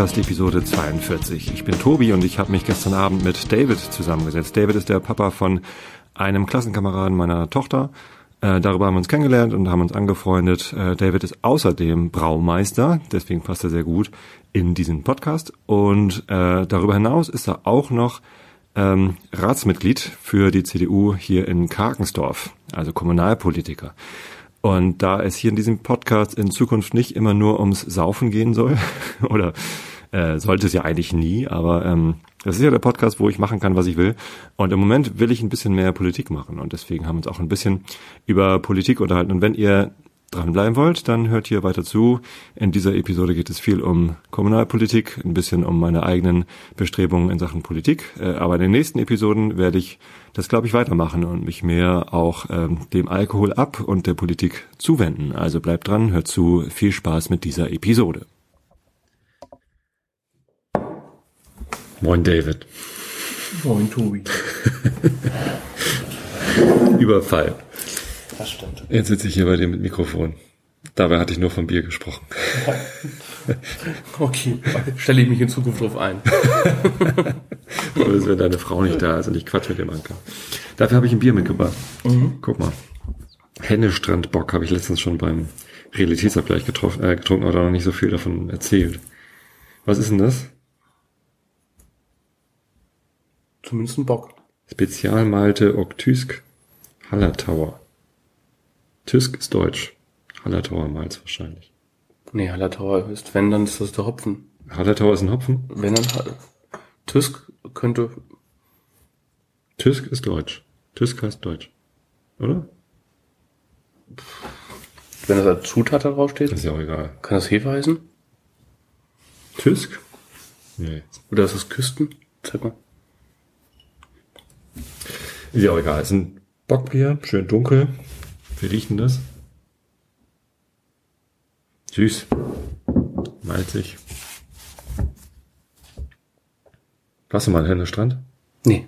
Fachkameraden Podcast Episode 42. Ich bin Tobi und ich habe mich gestern Abend mit David zusammengesetzt. David ist der Papa von einem Klassenkameraden meiner Tochter. Äh, darüber haben wir uns kennengelernt und haben uns angefreundet. Äh, David ist außerdem Braumeister, deswegen passt er sehr gut in diesen Podcast. Und äh, darüber hinaus ist er auch noch ähm, Ratsmitglied für die CDU hier in Karkensdorf, also Kommunalpolitiker. Und da es hier in diesem Podcast in Zukunft nicht immer nur ums Saufen gehen soll, oder äh, sollte es ja eigentlich nie, aber ähm, das ist ja der Podcast, wo ich machen kann, was ich will. Und im Moment will ich ein bisschen mehr Politik machen. Und deswegen haben wir uns auch ein bisschen über Politik unterhalten. Und wenn ihr dranbleiben wollt, dann hört hier weiter zu. In dieser Episode geht es viel um Kommunalpolitik, ein bisschen um meine eigenen Bestrebungen in Sachen Politik. Äh, aber in den nächsten Episoden werde ich das, glaube ich, weitermachen und mich mehr auch ähm, dem Alkohol ab und der Politik zuwenden. Also bleibt dran, hört zu. Viel Spaß mit dieser Episode. Moin David. Moin Tobi. Überfall. Das stimmt. Jetzt sitze ich hier bei dir mit Mikrofon. Dabei hatte ich nur vom Bier gesprochen. okay, stelle ich mich in Zukunft drauf ein. Oder ist, wenn deine Frau nicht da ist und ich quatsch mit dem Anker. Dafür habe ich ein Bier mitgebracht. Mhm. Guck mal. Hennestrandbock habe ich letztens schon beim Realitätsabgleich getroffen, äh, getrunken, aber noch nicht so viel davon erzählt. Was ist denn das? Zumindest ein Bock. Spezialmalte Oktysk Hallertauer. Tysk ist Deutsch. Hallertauer Malz wahrscheinlich. Nee, Hallertauer ist, wenn, dann ist das der Hopfen. Hallertauer ist ein Hopfen? Wenn dann, Tysk könnte. Tysk ist Deutsch. Tysk heißt Deutsch. Oder? Wenn das als Zutat da draufsteht? Ist ja auch egal. Kann das Hefe heißen? Tysk? Nee. Oder ist das Küsten? Zeig mal. Ist ja auch egal. Ist ein Bockbier, schön dunkel. Wie riecht denn das? Süß. Malzig. Warst du mal in Strand? Nee.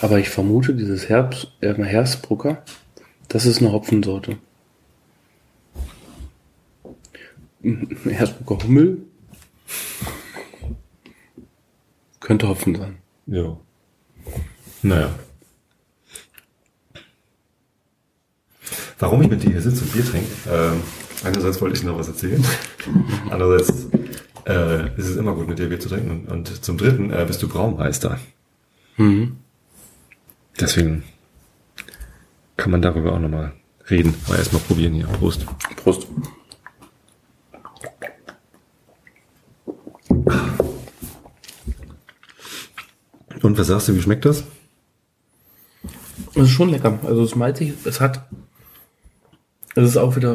Aber ich vermute, dieses Herbst, äh, Herbstbrucker, das ist eine Hopfensorte. Herbstbrucker Hummel könnte Hopfen sein. Ja. Naja. Warum ich mit dir hier sitze und Bier trinke, äh, einerseits wollte ich noch was erzählen, andererseits äh, ist es immer gut, mit dir Bier zu trinken und, und zum dritten äh, bist du Braumeister. Mhm. Deswegen kann man darüber auch nochmal reden. Aber erstmal probieren hier. Prost. Prost. Und was sagst du, wie schmeckt das? Es ist schon lecker. Also es malzig, es hat, es ist auch wieder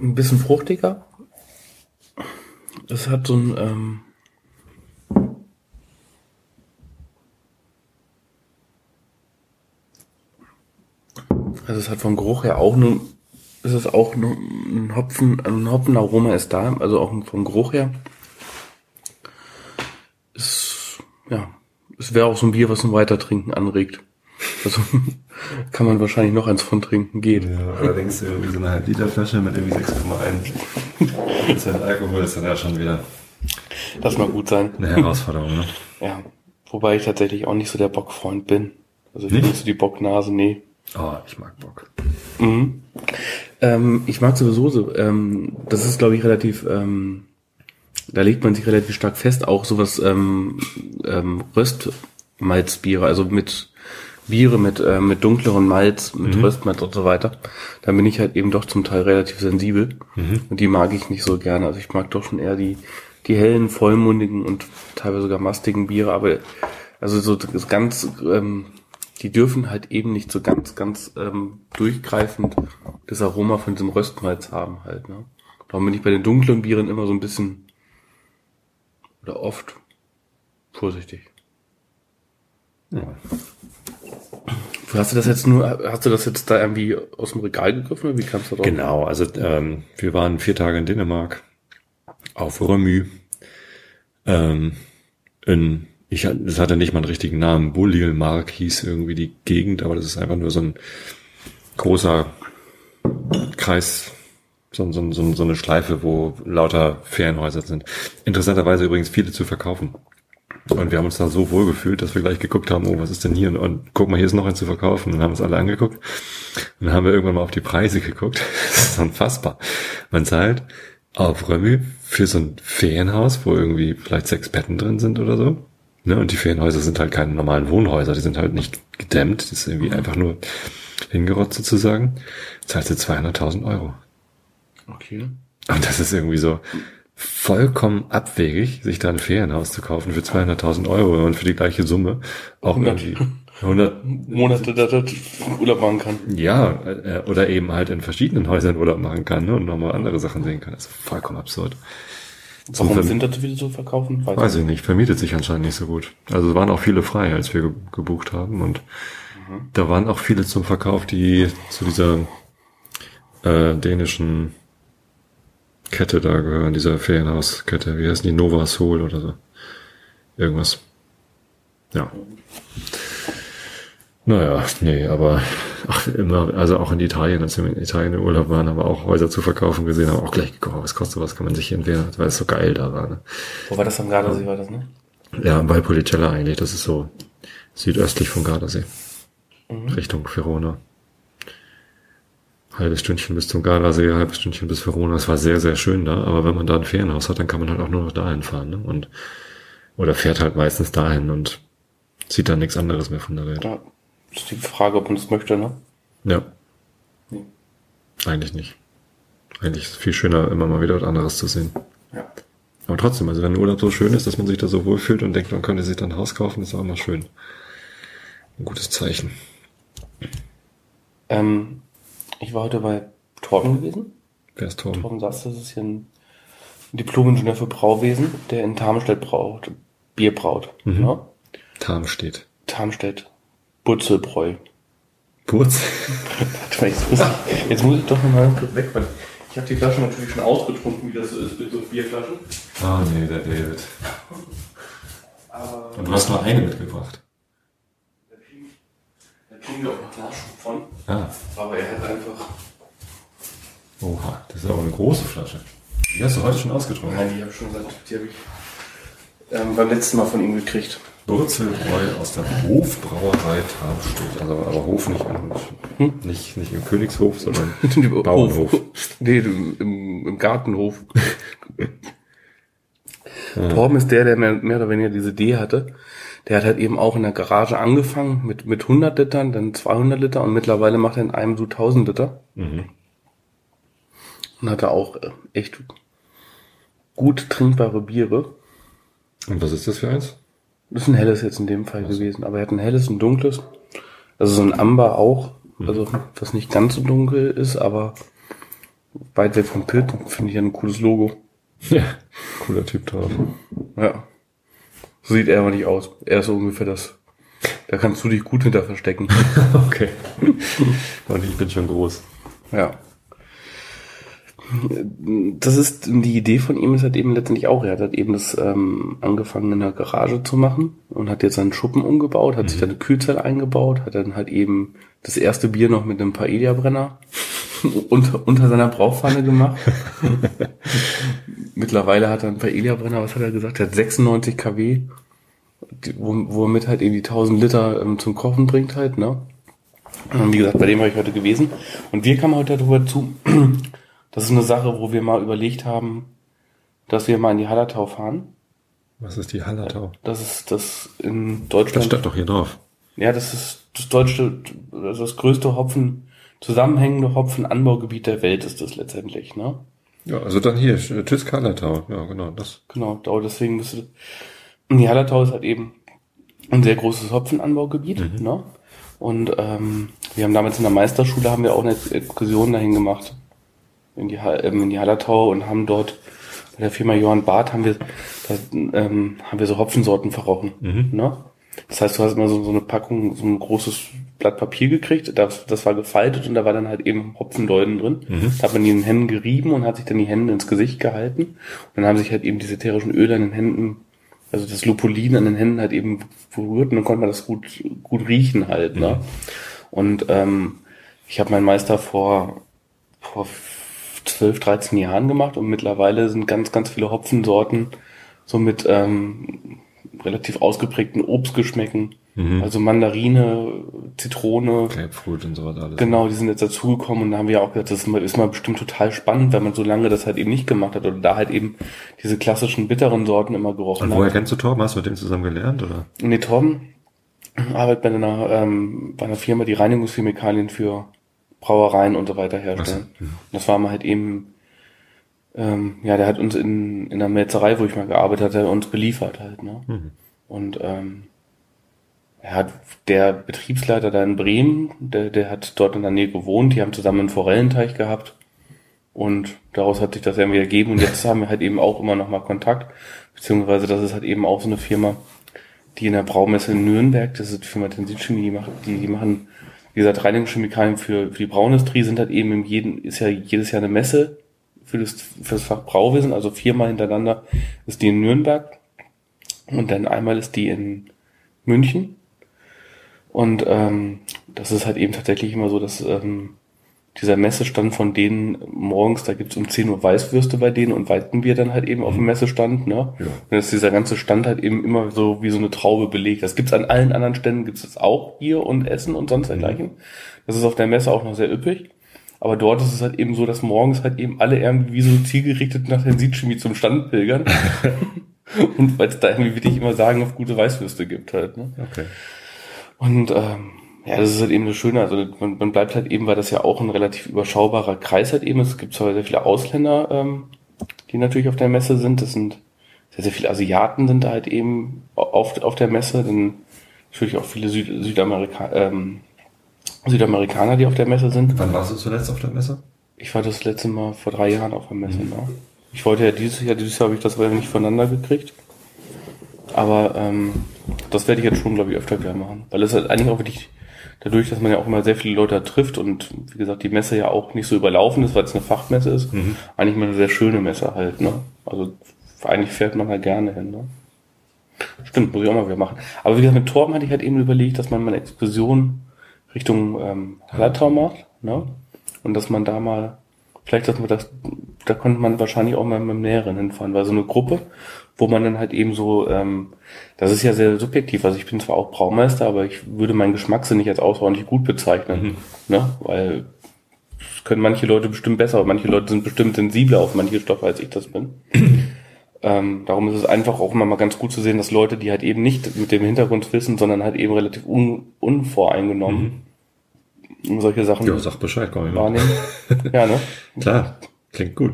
ein bisschen fruchtiger. Es hat so ein, ähm, also es hat vom Geruch her auch nur, es ist auch ein Hopfen, ein Hopfenaroma ist da, also auch vom Geruch her. Es, ja, es wäre auch so ein Bier, was zum Weitertrinken anregt. Also kann man wahrscheinlich noch eins von trinken, geht. Ja, allerdings irgendwie so eine halb Liter Flasche mit irgendwie 6,1 Prozent Alkohol ist dann ja schon wieder. Das mag gut sein. Eine Herausforderung, ne? Ja. Wobei ich tatsächlich auch nicht so der Bockfreund bin. Also ich nicht? bin nicht so die Bocknase, nee. Oh, ich mag Bock. Mhm. Ähm, ich mag sowieso so, ähm, das ist glaube ich relativ, ähm, da legt man sich relativ stark fest, auch sowas ähm, ähm, Röstmalzbiere, also mit Biere mit, äh, mit dunkleren Malz, mit mhm. Röstmalz und so weiter, dann bin ich halt eben doch zum Teil relativ sensibel. Mhm. Und die mag ich nicht so gerne. Also ich mag doch schon eher die, die hellen, vollmundigen und teilweise sogar mastigen Biere, aber also so das ganz, ähm, die dürfen halt eben nicht so ganz, ganz ähm, durchgreifend das Aroma von diesem Röstmalz haben halt. Ne? Darum bin ich bei den dunklen Bieren immer so ein bisschen oder oft vorsichtig. Ja. Hast du das jetzt nur, hast du das jetzt da irgendwie aus dem Regal gegriffen oder wie kamst du drauf? Genau, also ähm, wir waren vier Tage in Dänemark auf Römü. Ähm, in, ich, das hatte nicht mal einen richtigen Namen. Bullilmark hieß irgendwie die Gegend, aber das ist einfach nur so ein großer Kreis, so, so, so, so eine Schleife, wo lauter Ferienhäuser sind. Interessanterweise übrigens viele zu verkaufen. Und wir haben uns da so wohl gefühlt, dass wir gleich geguckt haben, oh, was ist denn hier? Und, und guck mal, hier ist noch ein zu verkaufen. Und haben uns alle angeguckt. Und dann haben wir irgendwann mal auf die Preise geguckt. das ist unfassbar. Man zahlt auf Römi für so ein Ferienhaus, wo irgendwie vielleicht sechs Betten drin sind oder so. Ne? Und die Ferienhäuser sind halt keine normalen Wohnhäuser, die sind halt nicht gedämmt, das ist irgendwie einfach nur hingerotzt sozusagen. Zahlst du 200.000 Euro. Okay. Und das ist irgendwie so vollkommen abwegig, sich da ein Ferienhaus zu kaufen für 200.000 Euro und für die gleiche Summe auch 100. irgendwie 100 Monate, das Urlaub machen kann. Ja, äh, oder eben halt in verschiedenen Häusern Urlaub machen kann ne, und nochmal andere Sachen sehen kann. Das ist vollkommen absurd. Warum sind das so viele zu verkaufen? Weiß ich nicht, vermietet sich anscheinend nicht so gut. Also es waren auch viele frei, als wir ge gebucht haben und da waren auch viele zum Verkauf, die zu dieser äh, dänischen Kette da gehören, dieser Ferienhauskette. Wie heißen die? Nova Sol oder so. Irgendwas. Ja. Naja, nee, aber ach, immer, also auch in Italien, als wir in Italien im Urlaub waren, haben wir auch Häuser zu verkaufen gesehen, haben auch gleich geguckt, was kostet was, kann man sich hier entweder, weil es so geil da war. Ne? Wo war das am Gardasee, war das, ne? Ja, bei Policella eigentlich, das ist so südöstlich vom Gardasee. Richtung Verona. Halbes Stündchen bis zum Gardasee, halbes Stündchen bis Verona. Es war sehr, sehr schön da, aber wenn man da ein Ferienhaus hat, dann kann man halt auch nur noch dahin fahren. Ne? Und, oder fährt halt meistens dahin und sieht dann nichts anderes mehr von der Welt. Ja. Ist die Frage, ob man das möchte, ne? Ja. Nee. Eigentlich nicht. Eigentlich ist es viel schöner, immer mal wieder was anderes zu sehen. Ja. Aber trotzdem, also wenn ein Urlaub so schön ist, dass man sich da so wohlfühlt und denkt, man könnte sich dann ein Haus kaufen, ist auch immer schön. Ein gutes Zeichen. Ähm, ich war heute bei Torben gewesen. Wer ist Torben? Torben Sass, das ist hier ein Diplom-Ingenieur für Brauwesen, der in Tarmstedt braut, Bier braut. Mhm. Tarm steht. Tarmstedt, Butzelbräu. Purz. Warte mal, Jetzt muss ich, jetzt muss ich doch noch mal kurz weg, weil ich habe die Flasche natürlich schon ausgetrunken, wie das so ist mit so Bierflaschen. Ah, nee, der David. Und du hast nur eine mitgebracht. Kriegen, wir auch noch Nachschub von. Ah, Aber er hat einfach. oha, das ist aber eine große Flasche. Die hast du heute schon ausgetrunken. Nein, die habe ich schon gesagt, die habe ich ähm, beim letzten Mal von ihm gekriegt. Wurzelbräu aus der Hofbrauerei Tarmstedt. Also, aber Hof nicht, im, nicht, nicht im Königshof, sondern Bauernhof. Hof. Nee, im, im, im Gartenhof. Torben ist der, der mehr, mehr oder weniger diese Idee hatte. Der hat halt eben auch in der Garage angefangen mit, mit 100 Litern, dann 200 Liter und mittlerweile macht er in einem so 1000 Liter. Mhm. Und hatte auch äh, echt gut trinkbare Biere. Und was ist das für eins? Das ist ein helles jetzt in dem Fall gewesen, aber er hat ein helles und dunkles. Also so ein Amber auch, also was nicht ganz so dunkel ist, aber weit weg vom Pit, finde ich ein cooles Logo. Ja. Cooler Typ drauf. Ja. So sieht er aber nicht aus. Er ist so ungefähr das. Da kannst du dich gut hinter verstecken. Okay. Und ich bin schon groß. ja. Das ist, die Idee von ihm ist halt eben letztendlich auch, er hat halt eben das ähm, angefangen in der Garage zu machen und hat jetzt seinen Schuppen umgebaut, hat sich dann eine Kühlzelle eingebaut, hat dann halt eben das erste Bier noch mit einem Paella-Brenner unter, unter seiner Brauchpfanne gemacht. Mittlerweile hat er einen Paella-Brenner, was hat er gesagt? Er hat 96 kW, womit halt eben die 1000 Liter ähm, zum Kochen bringt halt, ne? Und wie gesagt, bei dem war ich heute gewesen. Und wir kamen heute darüber zu, das ist eine Sache, wo wir mal überlegt haben, dass wir mal in die Hallertau fahren. Was ist die Hallertau? Das ist das in Das Deutschland. steht doch hier drauf. Ja, das ist das deutsche, also das größte Hopfen, zusammenhängende Hopfenanbaugebiet der Welt ist das letztendlich, ne? Ja, also dann hier, Tschüss Hallertau. Ja, genau, das. Genau, deswegen müsste, und die Hallertau ist halt eben ein sehr großes Hopfenanbaugebiet, ne? Und ähm, wir haben damals in der Meisterschule haben wir auch eine Exkursion dahin gemacht in die, ähm, in die Hallertau und haben dort bei der Firma Johann Barth haben wir da, ähm, haben wir so Hopfensorten verrochen, ne? Das heißt, du hast immer so, so eine Packung, so ein großes Blatt Papier gekriegt, das, das war gefaltet und da war dann halt eben Hopfenläuden drin. Da hat man die in den Händen gerieben und hat sich dann die Hände ins Gesicht gehalten. Und dann haben sich halt eben diese ätherischen Öle an den Händen, also das Lupulin an den Händen halt eben berührt und dann konnte man das gut, gut riechen halt, ne? Und ähm, ich habe meinen Meister vor, vor 12, 13 Jahren gemacht und mittlerweile sind ganz, ganz viele Hopfensorten so mit ähm, relativ ausgeprägten Obstgeschmäcken. Mhm. Also Mandarine, Zitrone. Grapefruit und sowas alles. Genau, die sind jetzt dazugekommen und da haben wir auch gesagt, das ist mal, bestimmt total spannend, wenn man so lange das halt eben nicht gemacht hat oder da halt eben diese klassischen bitteren Sorten immer gerochen und woher hat. kennst du Torben? Hast du mit dem zusammen gelernt, oder? Nee, Torben arbeitet bei einer, ähm, bei einer Firma, die Reinigungschemikalien für Brauereien und so weiter herstellen. So, ja. Das war mal halt eben, ähm, ja, der hat uns in, in der Metzerei, wo ich mal gearbeitet hatte, uns beliefert halt, ne? Mhm. Und ähm, er hat der Betriebsleiter da in Bremen, der, der hat dort in der Nähe gewohnt, die haben zusammen einen Forellenteich gehabt und daraus hat sich das irgendwie ergeben und jetzt haben wir halt eben auch immer noch mal Kontakt, beziehungsweise das ist halt eben auch so eine Firma, die in der Braumesse in Nürnberg, das ist die Firma Tensilchemie, die, macht, die, die machen, wie gesagt, Reinigungschemikalien für, für die Braunindustrie sind halt eben im jeden, ist ja jedes Jahr eine Messe für das, für das Fach Brauwesen, also viermal hintereinander ist die in Nürnberg und dann einmal ist die in München. Und ähm, das ist halt eben tatsächlich immer so, dass ähm, dieser Messestand von denen morgens, da gibt's um 10 Uhr Weißwürste bei denen und Weizenbier dann halt eben auf dem mhm. Messestand, ne? Ja. Und dann ist dieser ganze Stand halt eben immer so wie so eine Traube belegt. Das gibt's an allen anderen Ständen, gibt's das auch Bier und Essen und sonst dergleichen. Mhm. Das ist auf der Messe auch noch sehr üppig. Aber dort ist es halt eben so, dass morgens halt eben alle irgendwie wie so zielgerichtet nach der Siedchemie zum Stand pilgern. und weil es da irgendwie wirklich immer sagen, auf gute Weißwürste gibt halt, ne? Okay. Und ähm, ja, das ist halt eben das Schöne. Also man, man bleibt halt eben, weil das ja auch ein relativ überschaubarer Kreis halt eben ist. Es gibt zwar sehr viele Ausländer, ähm, die natürlich auf der Messe sind. Das sind sehr, sehr viele Asiaten sind da halt eben auf, auf der Messe. Dann natürlich auch viele Süd, Südamerika, ähm, Südamerikaner, die auf der Messe sind. Wann warst du zuletzt auf der Messe? Ich war das letzte Mal vor drei Jahren auf der Messe, mhm. ne? Ich wollte ja dieses Jahr, dieses Jahr habe ich das aber nicht voneinander gekriegt. Aber ähm, das werde ich jetzt schon, glaube ich, öfter wieder machen. Weil es halt eigentlich auch wirklich dadurch, dass man ja auch immer sehr viele Leute trifft und wie gesagt, die Messe ja auch nicht so überlaufen ist, weil es eine Fachmesse ist, mhm. eigentlich mal eine sehr schöne Messe halt, ne? Also eigentlich fährt man halt gerne hin, ne? Stimmt, muss ich auch mal wieder machen. Aber wie gesagt, mit Torben hatte ich halt eben überlegt, dass man mal eine Exkursion Richtung ähm, Hallertau macht, ne? Und dass man da mal, vielleicht, dass man das, da konnte man wahrscheinlich auch mal mit dem Näheren hinfahren, weil so eine Gruppe, wo man dann halt eben so, ähm, das ist ja sehr subjektiv. Also ich bin zwar auch Braumeister, aber ich würde meinen Geschmackssinn nicht als außerordentlich gut bezeichnen. Mhm. Ne? Weil das können manche Leute bestimmt besser, manche Leute sind bestimmt sensibler auf manche Stoffe, als ich das bin. ähm, darum ist es einfach auch immer mal ganz gut zu sehen, dass Leute, die halt eben nicht mit dem Hintergrund wissen, sondern halt eben relativ un unvoreingenommen mhm. solche Sachen ja, sag Bescheid, komm wahrnehmen. ja, ne? Klar, klingt gut.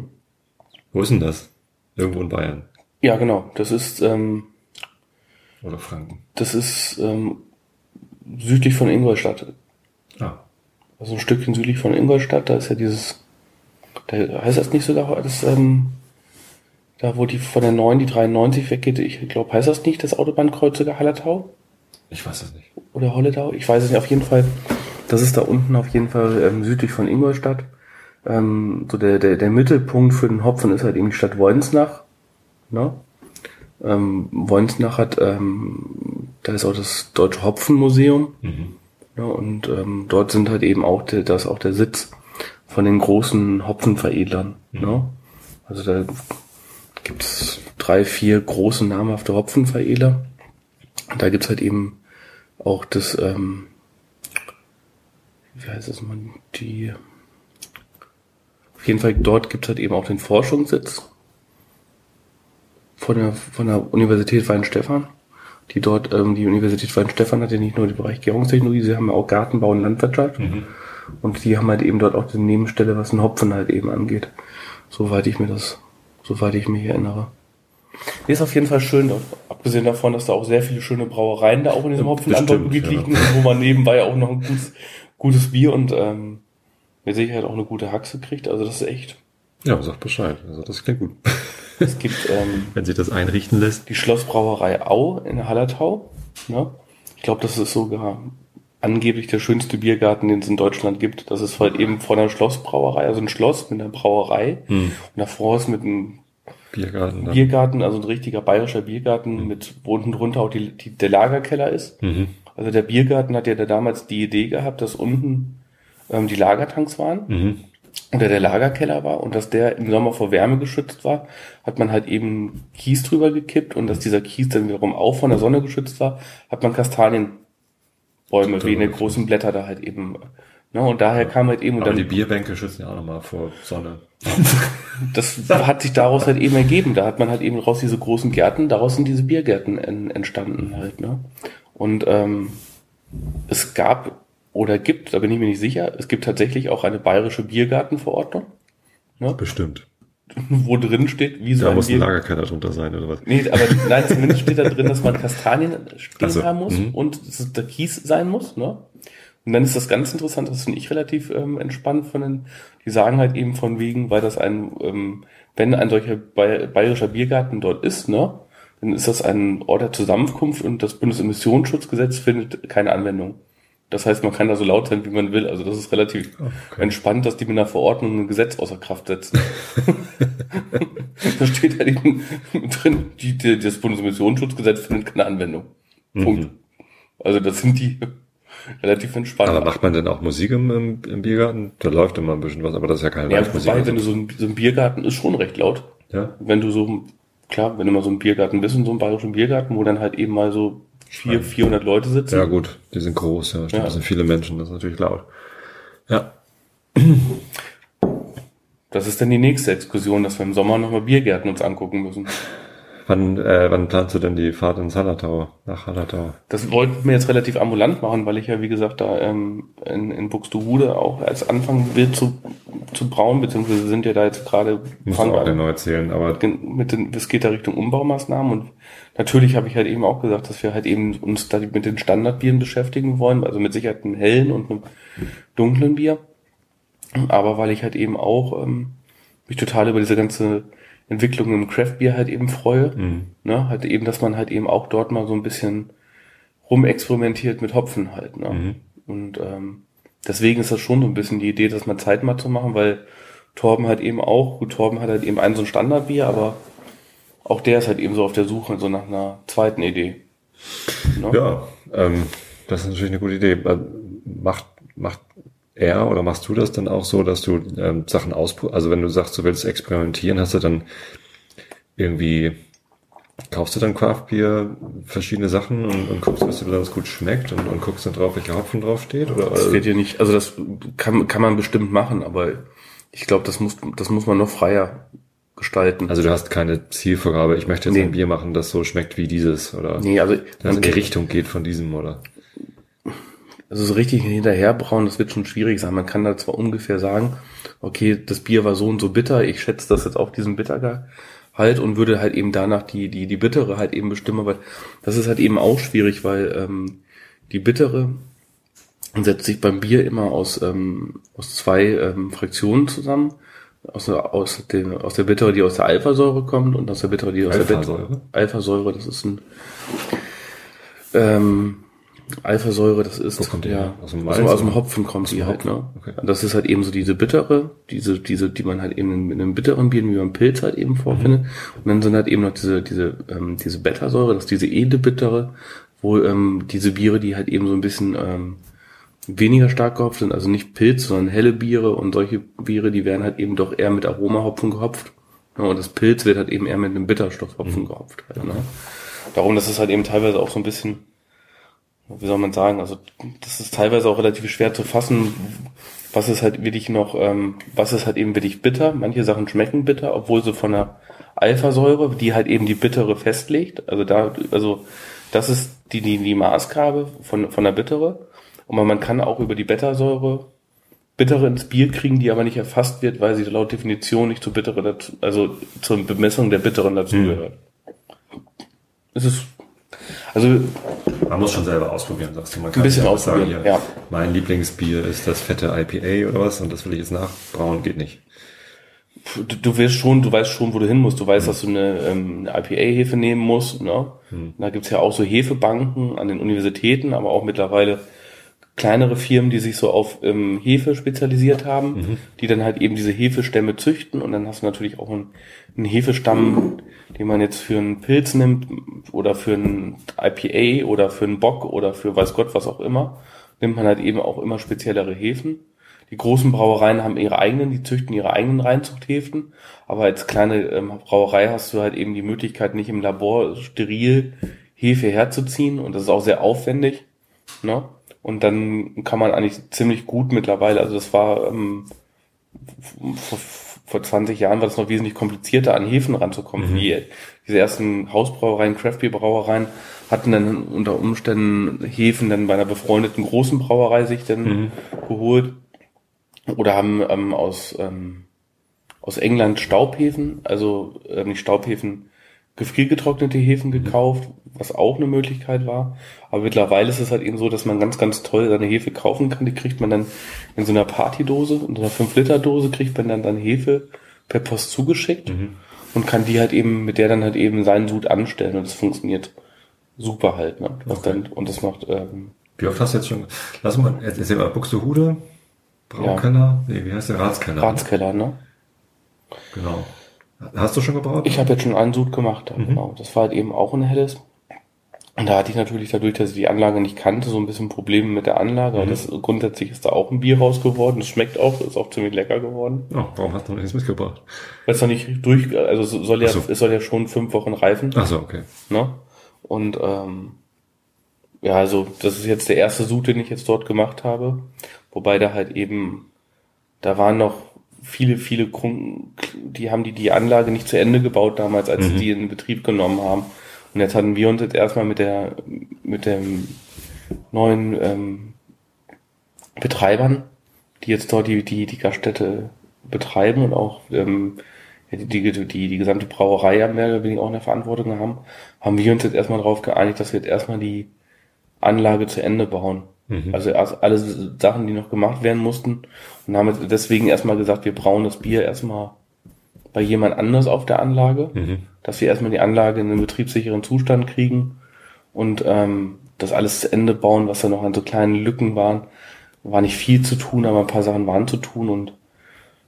Wo ist denn das? Irgendwo in Bayern. Ja, genau. Das ist ähm, oder Franken. Das ist ähm, südlich von Ingolstadt. Ah. Also ein Stückchen südlich von Ingolstadt. Da ist ja dieses, da heißt das nicht sogar, das ähm, da wo die von der 9 die 93 weggeht. Ich glaube, heißt das nicht das Autobahnkreuz Hallertau? Ich weiß es nicht. Oder Holledau? Ich weiß es nicht. Auf jeden Fall. Das ist da unten auf jeden Fall ähm, südlich von Ingolstadt. Ähm, so der, der, der Mittelpunkt für den Hopfen ist halt eben die Stadt Wolnsnach. Ne? Ähm, Wolnsnach hat, ähm, da ist auch das Deutsche Hopfenmuseum. Mhm. Ne? Und ähm, dort sind halt eben auch, der, das ist auch der Sitz von den großen Hopfenveredlern. Mhm. Ne? Also da gibt's drei, vier große namhafte Hopfenveredler. Und da gibt's halt eben auch das, ähm, wie heißt es mal, die, auf jeden Fall dort gibt's halt eben auch den Forschungssitz von der, von der Universität Weinstefan. Die dort, ähm, die Universität Weinstefan hat ja nicht nur den Bereich Gärungstechnologie, sie haben ja auch Gartenbau und Landwirtschaft. Mhm. Und die haben halt eben dort auch die Nebenstelle, was ein Hopfen halt eben angeht. Soweit ich mir das, soweit ich mich erinnere. Nee, ist auf jeden Fall schön. Abgesehen davon, dass da auch sehr viele schöne Brauereien da auch in diesem Hopfenanbaugebiet ja. liegen, wo man nebenbei auch noch ein gutes, gutes Bier und ähm, mit Sicherheit auch eine gute Haxe kriegt. Also das ist echt. Ja, sag Bescheid. Also das klingt gut. Es gibt, ähm, wenn sich das einrichten lässt. Die Schlossbrauerei Au in Hallertau. Ne? Ich glaube, das ist sogar angeblich der schönste Biergarten, den es in Deutschland gibt. Das ist halt eben vor einer Schlossbrauerei, also ein Schloss mit einer Brauerei. Hm. Und davor ist mit einem Biergarten? Biergarten, also ein richtiger bayerischer Biergarten, hm. mit wo unten drunter auch die, die, der Lagerkeller ist. Mhm. Also der Biergarten hat ja da damals die Idee gehabt, dass unten ähm, die Lagertanks waren. Mhm. Oder der Lagerkeller war und dass der im Sommer vor Wärme geschützt war, hat man halt eben Kies drüber gekippt und dass dieser Kies dann wiederum auch von der Sonne geschützt war, hat man Kastanienbäume wie in den großen Blätter da halt eben. Ne, und daher kam halt eben. Aber dann, die Bierbänke schützen ja auch nochmal vor Sonne. das hat sich daraus halt eben ergeben. Da hat man halt eben raus diese großen Gärten, daraus sind diese Biergärten en, entstanden halt. Ne? Und ähm, es gab oder gibt, da bin ich mir nicht sicher, es gibt tatsächlich auch eine bayerische Biergartenverordnung. Ne? Bestimmt. Wo drin steht, wie so Da muss ein Lagerkeller drunter sein, oder was? Nee, aber nein, zumindest steht da drin, dass man Kastanien stehen so, haben muss -hmm. und dass es der Kies sein muss, ne? Und dann ist das ganz interessant, das finde ich relativ ähm, entspannt von den, die sagen halt eben von wegen, weil das ein, ähm, wenn ein solcher bayerischer Biergarten dort ist, ne, dann ist das ein Ort der Zusammenkunft und das Bundesemissionsschutzgesetz findet keine Anwendung. Das heißt, man kann da so laut sein, wie man will. Also das ist relativ okay. entspannt, dass die mit einer Verordnung ein Gesetz außer Kraft setzen. da steht halt eben drin, die, die, das Bundesemissionsschutzgesetz findet keine Anwendung. Punkt. Mhm. Also das sind die relativ entspannt. Aber macht man denn auch Musik im, im, im, Biergarten? Da läuft immer ein bisschen was, aber das ist ja keine ja, Live-Musik. Wobei, wenn du so ein, so ein Biergarten ist schon recht laut. Ja. Wenn du so, klar, wenn du mal so ein Biergarten bist, in so einem bayerischen Biergarten, wo dann halt eben mal so vier, 400 Leute sitzen. Ja gut, die sind groß, ja, stimmt, ja. das sind viele Menschen, das ist natürlich laut. Ja. Das ist dann die nächste Exkursion, dass wir im Sommer nochmal Biergärten uns angucken müssen. Wann, äh, wann planst du denn die Fahrt ins Hallertau, nach Hallertau? Das wollten wir jetzt relativ ambulant machen, weil ich ja, wie gesagt, da ähm, in, in Buxtehude auch als anfangen will zu, zu brauen, beziehungsweise sind ja da jetzt gerade... Muss auch genau erzählen, aber... Mit den, es geht da Richtung Umbaumaßnahmen und natürlich habe ich halt eben auch gesagt, dass wir halt eben uns da mit den Standardbieren beschäftigen wollen, also mit Sicherheit einem hellen und einem dunklen Bier. Aber weil ich halt eben auch ähm, mich total über diese ganze Entwicklung im Craft Beer halt eben freue. Mhm. Ne? Halt eben, dass man halt eben auch dort mal so ein bisschen rumexperimentiert mit Hopfen halt. Ne? Mhm. Und ähm, deswegen ist das schon so ein bisschen die Idee, dass man Zeit mal zu machen, weil Torben halt eben auch, gut, Torben hat halt eben ein so ein Standardbier, aber auch der ist halt eben so auf der Suche so nach einer zweiten Idee. Ne? Ja, ähm, das ist natürlich eine gute Idee. Äh, macht, macht er oder machst du das dann auch so, dass du ähm, Sachen ausprobierst? Also wenn du sagst, du willst experimentieren, hast du dann irgendwie, kaufst du dann Craft Beer verschiedene Sachen und, und guckst, was dir besonders gut schmeckt und, und guckst dann drauf, welcher Hopfen drauf steht? Oder? Das wird ja nicht, also das kann, kann man bestimmt machen, aber ich glaube, das muss, das muss man noch freier gestalten. Also du hast keine Zielvorgabe, ich möchte jetzt nee. ein Bier machen, das so schmeckt wie dieses oder nee, also das in die Richtung geht von diesem oder also so richtig hinterherbrauen, das wird schon schwierig sein. Man kann da zwar ungefähr sagen, okay, das Bier war so und so bitter, ich schätze das jetzt auf diesen Bittergehalt und würde halt eben danach die, die, die bittere halt eben bestimmen, aber das ist halt eben auch schwierig, weil ähm, die bittere setzt sich beim Bier immer aus, ähm, aus zwei ähm, Fraktionen zusammen. Aus der, aus, den, aus der Bittere, die aus der Alphasäure kommt und aus der Bittere, die aus Alphasäure? der Bittere. Alphasäure, das ist ein ähm, Alphasäure, das ist ja aus dem, aus, aus dem Hopfen kommt die halt, ne? Okay. Das ist halt eben so diese bittere, diese diese die man halt eben in, in einem bitteren Bier wie beim Pilz halt eben vorfindet. Mhm. Und dann sind halt eben noch diese diese ähm, diese Beta-Säure, das ist diese edle bittere, wo ähm, diese Biere, die halt eben so ein bisschen ähm, weniger stark gehopft sind, also nicht Pilz, sondern helle Biere und solche Biere, die werden halt eben doch eher mit Aromahopfen gehopft. Ja, und das Pilz wird halt eben eher mit einem Bitterstoffhopfen mhm. gehopft. Halt, ne? Darum, das ist halt eben teilweise auch so ein bisschen wie soll man sagen, also das ist teilweise auch relativ schwer zu fassen, was ist halt wirklich noch, ähm, was ist halt eben wirklich bitter. Manche Sachen schmecken bitter, obwohl sie von der Alphasäure, die halt eben die bittere festlegt. Also da, also das ist die, die, die Maßgabe von, von der bittere. Und man kann auch über die Beta-Säure bittere ins Bier kriegen, die aber nicht erfasst wird, weil sie laut Definition nicht zur bittere dazu, also zur Bemessung der bitteren dazugehört. Hm. Es ist also man muss schon selber ausprobieren, sagst du. Man kann ein bisschen ausprobieren, sagen, hier, ja. Mein Lieblingsbier ist das fette IPA oder was und das will ich jetzt nachbrauen, geht nicht. Du, du wirst schon, du weißt schon, wo du hin musst. Du weißt, hm. dass du eine, ähm, eine IPA-Hefe nehmen musst. Ne? Hm. Da gibt's ja auch so Hefebanken an den Universitäten, aber auch mittlerweile kleinere Firmen, die sich so auf ähm, Hefe spezialisiert haben, mhm. die dann halt eben diese Hefestämme züchten und dann hast du natürlich auch einen, einen Hefestamm, den man jetzt für einen Pilz nimmt oder für einen IPA oder für einen Bock oder für weiß Gott was auch immer, nimmt man halt eben auch immer speziellere Hefen. die großen Brauereien haben ihre eigenen, die züchten ihre eigenen Reinzuchthäfen. Aber als kleine ähm, Brauerei hast du halt eben die Möglichkeit, nicht im Labor steril Hefe herzuziehen. Und das ist auch sehr aufwendig. Ne? Und dann kann man eigentlich ziemlich gut mittlerweile, also das war ähm, vor, vor 20 Jahren war das noch wesentlich komplizierter, an Hefen ranzukommen. Mhm. Die, diese ersten Hausbrauereien, Craftbeer-Brauereien hatten dann unter Umständen Hefen dann bei einer befreundeten großen Brauerei sich dann mhm. geholt oder haben ähm, aus ähm, aus England Staubhefen, also ähm, nicht Staubhefen, gefriergetrocknete Hefen mhm. gekauft, was auch eine Möglichkeit war. Aber mittlerweile ist es halt eben so, dass man ganz, ganz toll seine Hefe kaufen kann. Die kriegt man dann in so einer Partydose, in so einer 5-Liter-Dose kriegt man dann dann Hefe per Post zugeschickt mhm. und kann die halt eben, mit der dann halt eben seinen Sud anstellen und das funktioniert super halt, ne? Was okay. dann, und das macht, ähm, Wie oft hast du jetzt schon, lass mal, erzähl mal, Buxtehude, Braukeller, ja. nee, wie heißt der, Ratskeller? Ratskeller, ne? Genau. Hast du schon gebraut? Ich habe jetzt schon einen Sud gemacht, mhm. genau. Das war halt eben auch ein helles. Und da hatte ich natürlich dadurch, dass ich die Anlage nicht kannte, so ein bisschen Probleme mit der Anlage. Mhm. Das, grundsätzlich ist da auch ein Bier raus geworden. Das schmeckt auch, ist auch ziemlich lecker geworden. Oh, warum hast du noch nichts mitgebracht? Weil es noch nicht durch, also soll ja, so. es soll ja schon fünf Wochen reifen. Ach so, okay. Ne? Und ähm, ja, also das ist jetzt der erste Sud, den ich jetzt dort gemacht habe. Wobei da halt eben, da waren noch viele, viele Kunden, die haben die, die Anlage nicht zu Ende gebaut damals, als mhm. sie die in Betrieb genommen haben. Und jetzt hatten wir uns jetzt erstmal mit der, mit dem neuen ähm, Betreibern, die jetzt dort die, die, die Gaststätte betreiben und auch ähm, die, die, die, die gesamte Brauerei am Berge bin ich auch in der Verantwortung haben, haben wir uns jetzt erstmal darauf geeinigt, dass wir jetzt erstmal die Anlage zu Ende bauen. Mhm. Also alle Sachen, die noch gemacht werden mussten. Und haben jetzt deswegen erstmal gesagt, wir brauen das Bier erstmal bei jemand anders auf der Anlage, mhm. dass wir erstmal die Anlage in einen betriebssicheren Zustand kriegen und ähm, das alles zu Ende bauen, was da noch an so kleinen Lücken waren. War nicht viel zu tun, aber ein paar Sachen waren zu tun und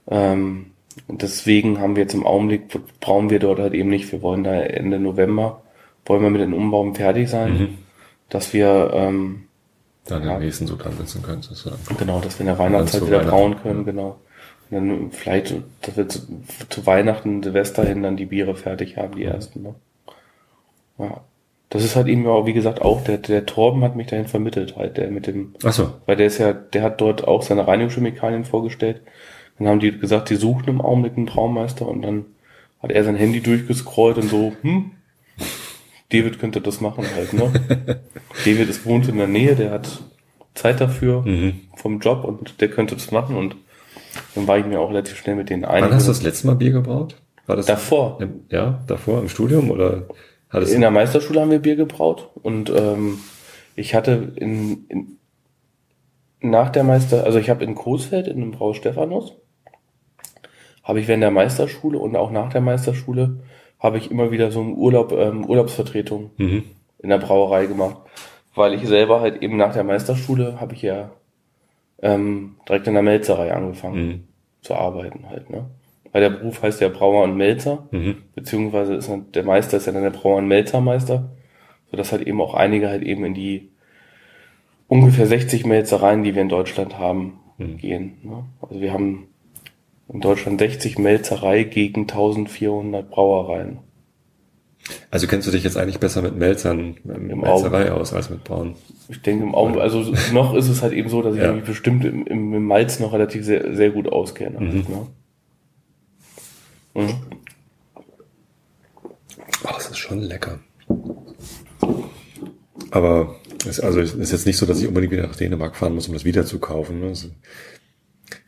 ähm, deswegen haben wir jetzt im Augenblick, brauchen wir dort halt eben nicht. Wir wollen da Ende November, wollen wir mit den Umbauen fertig sein, mhm. dass wir ähm, dann ja. im nächsten so ansetzen können, sozusagen. Genau, dass wir in der Weihnachtszeit wieder brauen können, genau. Und dann vielleicht, dass wir zu, zu, Weihnachten, Silvester hin dann die Biere fertig haben, die mhm. ersten. Ne? Ja. Das ist halt eben auch, wie gesagt, auch der, der Torben hat mich dahin vermittelt, halt, der mit dem. Ach so. Weil der ist ja, der hat dort auch seine Reinigungschemikalien vorgestellt. Dann haben die gesagt, die suchen im Augenblick einen Traummeister und dann hat er sein Handy durchgescrollt und so, hm, David könnte das machen halt, ne? David ist wohnt in der Nähe, der hat Zeit dafür mhm. vom Job und der könnte das machen und dann war ich mir auch relativ schnell mit denen ein. Wann hast du das letzte Mal Bier gebraut? War das davor? Im, ja, davor im Studium oder hattest In der Meisterschule haben wir Bier gebraut und ähm, ich hatte in, in nach der Meister, also ich habe in Coesfeld in einem Brau Stephanus habe ich während der Meisterschule und auch nach der Meisterschule habe ich immer wieder so einen Urlaub, ähm, Urlaubsvertretung mhm. in der Brauerei gemacht. Weil ich selber halt eben nach der Meisterschule habe ich ja ähm, direkt in der Melzerei angefangen mhm. zu arbeiten halt, ne? Weil der Beruf heißt ja Brauer und Melzer, mhm. beziehungsweise ist der Meister ist ja dann der Brauer und Melzermeister, sodass halt eben auch einige halt eben in die ungefähr 60 Melzereien, die wir in Deutschland haben, mhm. gehen. Ne? Also wir haben in Deutschland 60 Melzerei gegen 1400 Brauereien. Also kennst du dich jetzt eigentlich besser mit Melzern, mit Im Melzerei Augen. aus als mit Brauen? Ich denke im Augen, also noch ist es halt eben so, dass ich ja. mich bestimmt im, im, im, Malz noch relativ sehr, sehr gut auskenne. Mhm. Halt, ne? mhm. Oh, das ist schon lecker. Aber es, also es ist jetzt nicht so, dass ich unbedingt wieder nach Dänemark fahren muss, um das wieder zu kaufen. Ne?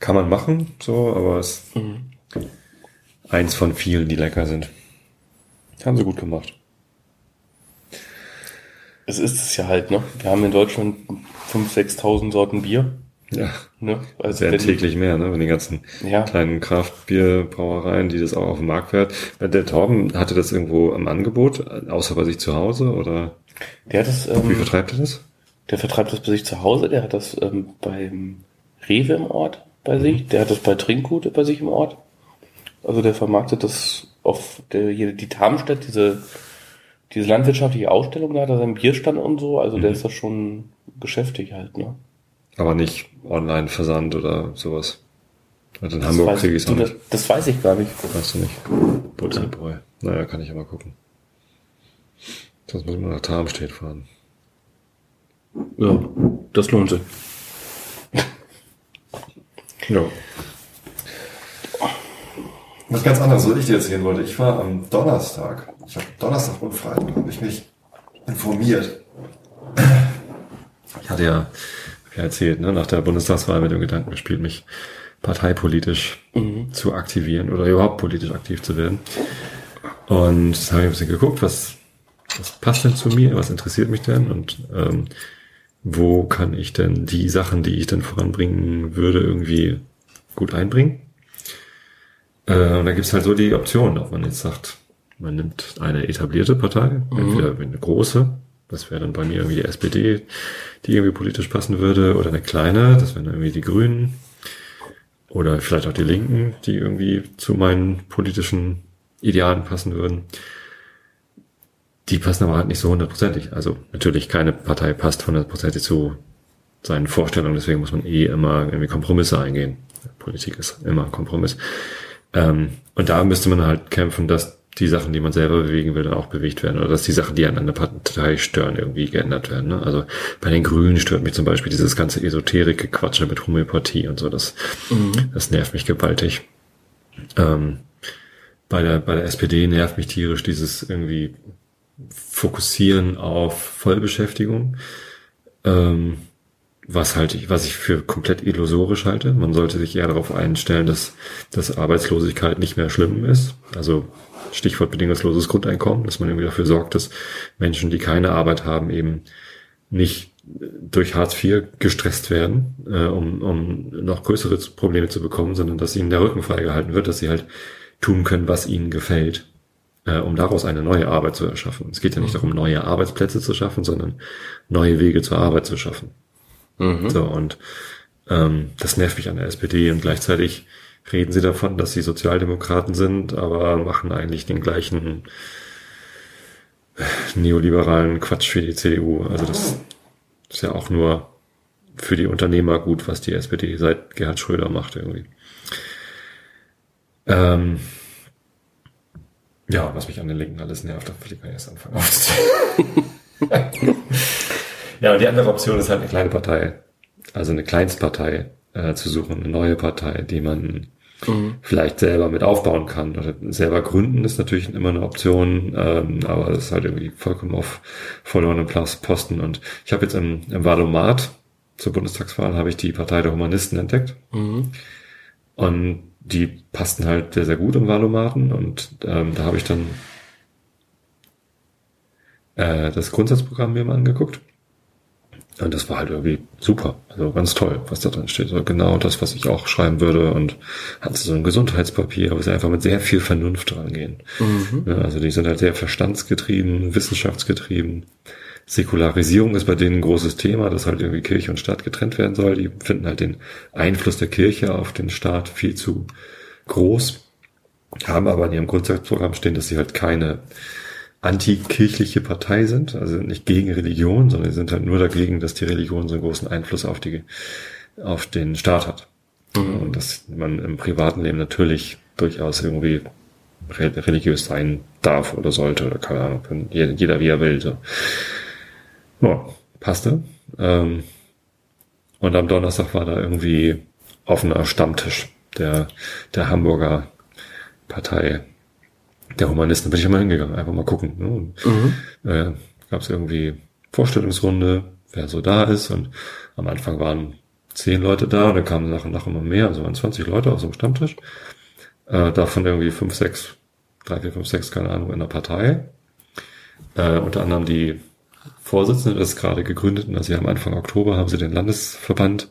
Kann man machen, so, aber es ist mhm. eins von vielen, die lecker sind. Haben sie gut gemacht. Es ist es ja halt, ne? Wir haben in Deutschland 5.000, 6.000 Sorten Bier. Ja. Ne? Also werden täglich mehr, ne? Wenn die ganzen ja. kleinen Kraftbierbrauereien, die das auch auf den Markt fährt. Der Torben hatte das irgendwo im Angebot, außer bei sich zu Hause, oder? Der hat das, ähm, Wie vertreibt er das? Der vertreibt das bei sich zu Hause, der hat das ähm, beim Rewe im Ort bei sich. Der hat das bei Trinkgut bei sich im Ort. Also der vermarktet das auf der, hier, die Tarmstadt, diese, diese landwirtschaftliche Ausstellung, da hat er seinen Bierstand und so. Also mhm. der ist da schon geschäftig halt, ne? Aber nicht Online-Versand oder sowas. Und in Das Hamburg kriege ich es nicht. das weiß ich gar nicht. Weißt du nicht. Butzelbräu. Naja, kann ich ja mal gucken. Sonst muss man nach Tarmstedt fahren. Ja, das lohnt sich. Ja. Was ganz anderes, was ich dir erzählen wollte. Ich war am Donnerstag, ich habe Donnerstag und Freitag, habe ich mich informiert. Ich hatte ja, ja erzählt, ne, nach der Bundestagswahl mit dem Gedanken gespielt, mich parteipolitisch zu aktivieren oder überhaupt politisch aktiv zu werden. Und habe ich ein bisschen geguckt, was, was passt denn zu mir, was interessiert mich denn und ähm, wo kann ich denn die Sachen, die ich denn voranbringen würde, irgendwie gut einbringen. Äh, und da gibt's halt so die Option, ob man jetzt sagt, man nimmt eine etablierte Partei, entweder eine große, das wäre dann bei mir irgendwie die SPD, die irgendwie politisch passen würde, oder eine kleine, das wären dann irgendwie die Grünen, oder vielleicht auch die Linken, die irgendwie zu meinen politischen Idealen passen würden. Die passen aber halt nicht so hundertprozentig. Also natürlich keine Partei passt hundertprozentig zu seinen Vorstellungen, deswegen muss man eh immer irgendwie Kompromisse eingehen. Politik ist immer ein Kompromiss. Ähm, und da müsste man halt kämpfen, dass die Sachen, die man selber bewegen will, dann auch bewegt werden oder dass die Sachen, die an einer Partei stören, irgendwie geändert werden. Ne? Also bei den Grünen stört mich zum Beispiel dieses ganze Esoterik-Gequatsche mit Homöopathie und so. Das, das nervt mich gewaltig. Ähm, bei der, bei der SPD nervt mich tierisch dieses irgendwie Fokussieren auf Vollbeschäftigung. Ähm, was halt ich, was ich für komplett illusorisch halte. Man sollte sich eher darauf einstellen, dass, dass Arbeitslosigkeit nicht mehr schlimm ist. Also Stichwort bedingungsloses Grundeinkommen, dass man irgendwie dafür sorgt, dass Menschen, die keine Arbeit haben, eben nicht durch Hartz IV gestresst werden, äh, um, um noch größere Probleme zu bekommen, sondern dass ihnen der Rücken freigehalten wird, dass sie halt tun können, was ihnen gefällt, äh, um daraus eine neue Arbeit zu erschaffen. Es geht ja nicht darum, neue Arbeitsplätze zu schaffen, sondern neue Wege zur Arbeit zu schaffen. So, und ähm, das nervt mich an der SPD und gleichzeitig reden sie davon, dass sie Sozialdemokraten sind, aber machen eigentlich den gleichen neoliberalen Quatsch für die CDU. Also das ist ja auch nur für die Unternehmer gut, was die SPD seit Gerhard Schröder macht irgendwie. Ähm, ja, was mich an den Linken alles nervt, da will ich gar nicht erst anfangen ja, und die andere Option ist halt eine kleine Partei, also eine Kleinstpartei äh, zu suchen, eine neue Partei, die man vielleicht selber mit aufbauen kann oder selber gründen ist natürlich immer eine Option, ähm, aber das ist halt irgendwie vollkommen auf verlorenen Posten. Und ich habe jetzt im, im Wahlomat zur Bundestagswahl habe ich die Partei der Humanisten entdeckt. Und die passten halt sehr, sehr gut im Wahlomaten und ähm, da habe ich dann äh, das Grundsatzprogramm mir mal angeguckt. Und das war halt irgendwie super. Also ganz toll, was da drin steht. So genau das, was ich auch schreiben würde. Und hat so ein Gesundheitspapier, wo sie einfach mit sehr viel Vernunft rangehen. Ja, also die sind halt sehr verstandsgetrieben, wissenschaftsgetrieben. Säkularisierung ist bei denen ein großes Thema, dass halt irgendwie Kirche und Staat getrennt werden soll. Die finden halt den Einfluss der Kirche auf den Staat viel zu groß. Haben aber in ihrem Grundsatzprogramm stehen, dass sie halt keine antikirchliche Partei sind, also nicht gegen Religion, sondern sie sind halt nur dagegen, dass die Religion so einen großen Einfluss auf die, auf den Staat hat. Und dass man im privaten Leben natürlich durchaus irgendwie re- religiös sein darf oder sollte oder keine Ahnung, jeder wie er will. So. Ja, passte. Ähm, und am Donnerstag war da irgendwie offener Stammtisch der, der Hamburger Partei der Humanisten. Bin ich immer hingegangen, einfach mal gucken. Ne? Und, äh, Gab es irgendwie Vorstellungsrunde, wer so da ist. Und am Anfang waren zehn Leute da und dann kamen nach und nach immer mehr, also waren 20 Leute auf so einem Stammtisch. Äh, davon irgendwie fünf, sechs, drei, vier, fünf, sechs, keine Ahnung, in der Partei. Äh, unter anderem die Vorsitzende, ist gerade gegründet, also am Anfang Oktober haben sie den Landesverband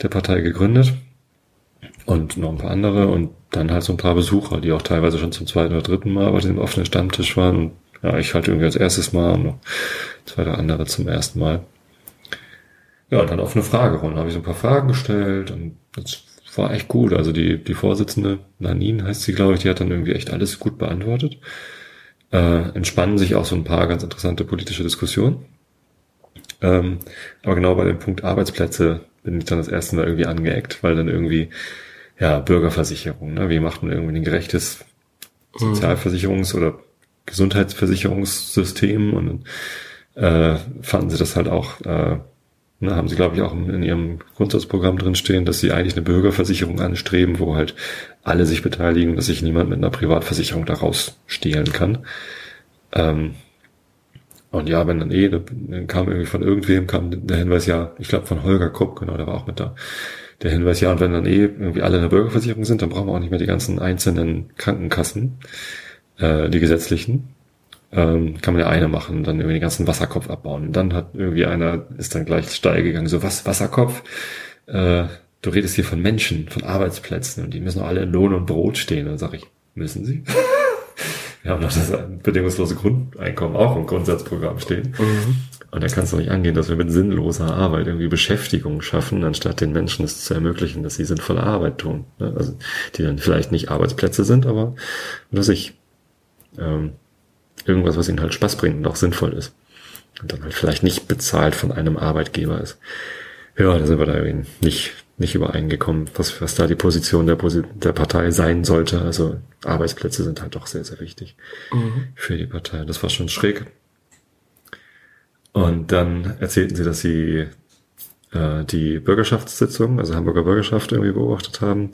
der Partei gegründet und noch ein paar andere und dann halt so ein paar Besucher, die auch teilweise schon zum zweiten oder dritten Mal bei diesem offenen Stammtisch waren. Und ja, ich halt irgendwie als erstes Mal und noch zwei oder andere zum ersten Mal. Ja, und dann offene Fragerunde. habe ich so ein paar Fragen gestellt und das war echt gut. Also die, die Vorsitzende, Nanin heißt sie, glaube ich, die hat dann irgendwie echt alles gut beantwortet. Äh, entspannen sich auch so ein paar ganz interessante politische Diskussionen. Ähm, aber genau bei dem Punkt Arbeitsplätze bin ich dann das erste Mal irgendwie angeeckt, weil dann irgendwie, ja, Bürgerversicherung, ne? wie macht man irgendwie ein gerechtes Sozialversicherungs- oder Gesundheitsversicherungssystem und äh, fanden sie das halt auch, äh, ne, haben sie glaube ich auch in ihrem Grundsatzprogramm drin stehen, dass sie eigentlich eine Bürgerversicherung anstreben, wo halt alle sich beteiligen, dass sich niemand mit einer Privatversicherung daraus stehlen kann. Ähm, und ja, wenn dann eh, dann kam irgendwie von irgendwem kam der Hinweis, ja, ich glaube von Holger Krupp, genau, der war auch mit da. Der Hinweis, ja, und wenn dann eh irgendwie alle eine Bürgerversicherung sind, dann brauchen wir auch nicht mehr die ganzen einzelnen Krankenkassen, äh, die gesetzlichen. Ähm, kann man ja eine machen, dann irgendwie den ganzen Wasserkopf abbauen. Und dann hat irgendwie einer, ist dann gleich steil gegangen, so, was, Wasserkopf? Äh, du redest hier von Menschen, von Arbeitsplätzen und die müssen auch alle in Lohn und Brot stehen. Und dann sage ich, müssen sie? ja, und das bedingungslose Grundeinkommen auch im Grundsatzprogramm stehen. Mhm. Und da kannst du nicht angehen, dass wir mit sinnloser Arbeit irgendwie Beschäftigung schaffen, anstatt den Menschen es zu ermöglichen, dass sie sinnvolle Arbeit tun. Ne? Also die dann vielleicht nicht Arbeitsplätze sind, aber dass ich ähm, irgendwas, was ihnen halt Spaß bringt und auch sinnvoll ist. Und dann halt vielleicht nicht bezahlt von einem Arbeitgeber ist. Ja, da sind wir da irgendwie nicht, nicht übereingekommen, was, was da die Position der, der Partei sein sollte. Also Arbeitsplätze sind halt doch sehr, sehr wichtig mhm. für die Partei. Das war schon schräg. Und dann erzählten sie, dass sie äh, die Bürgerschaftssitzung, also Hamburger Bürgerschaft irgendwie beobachtet haben.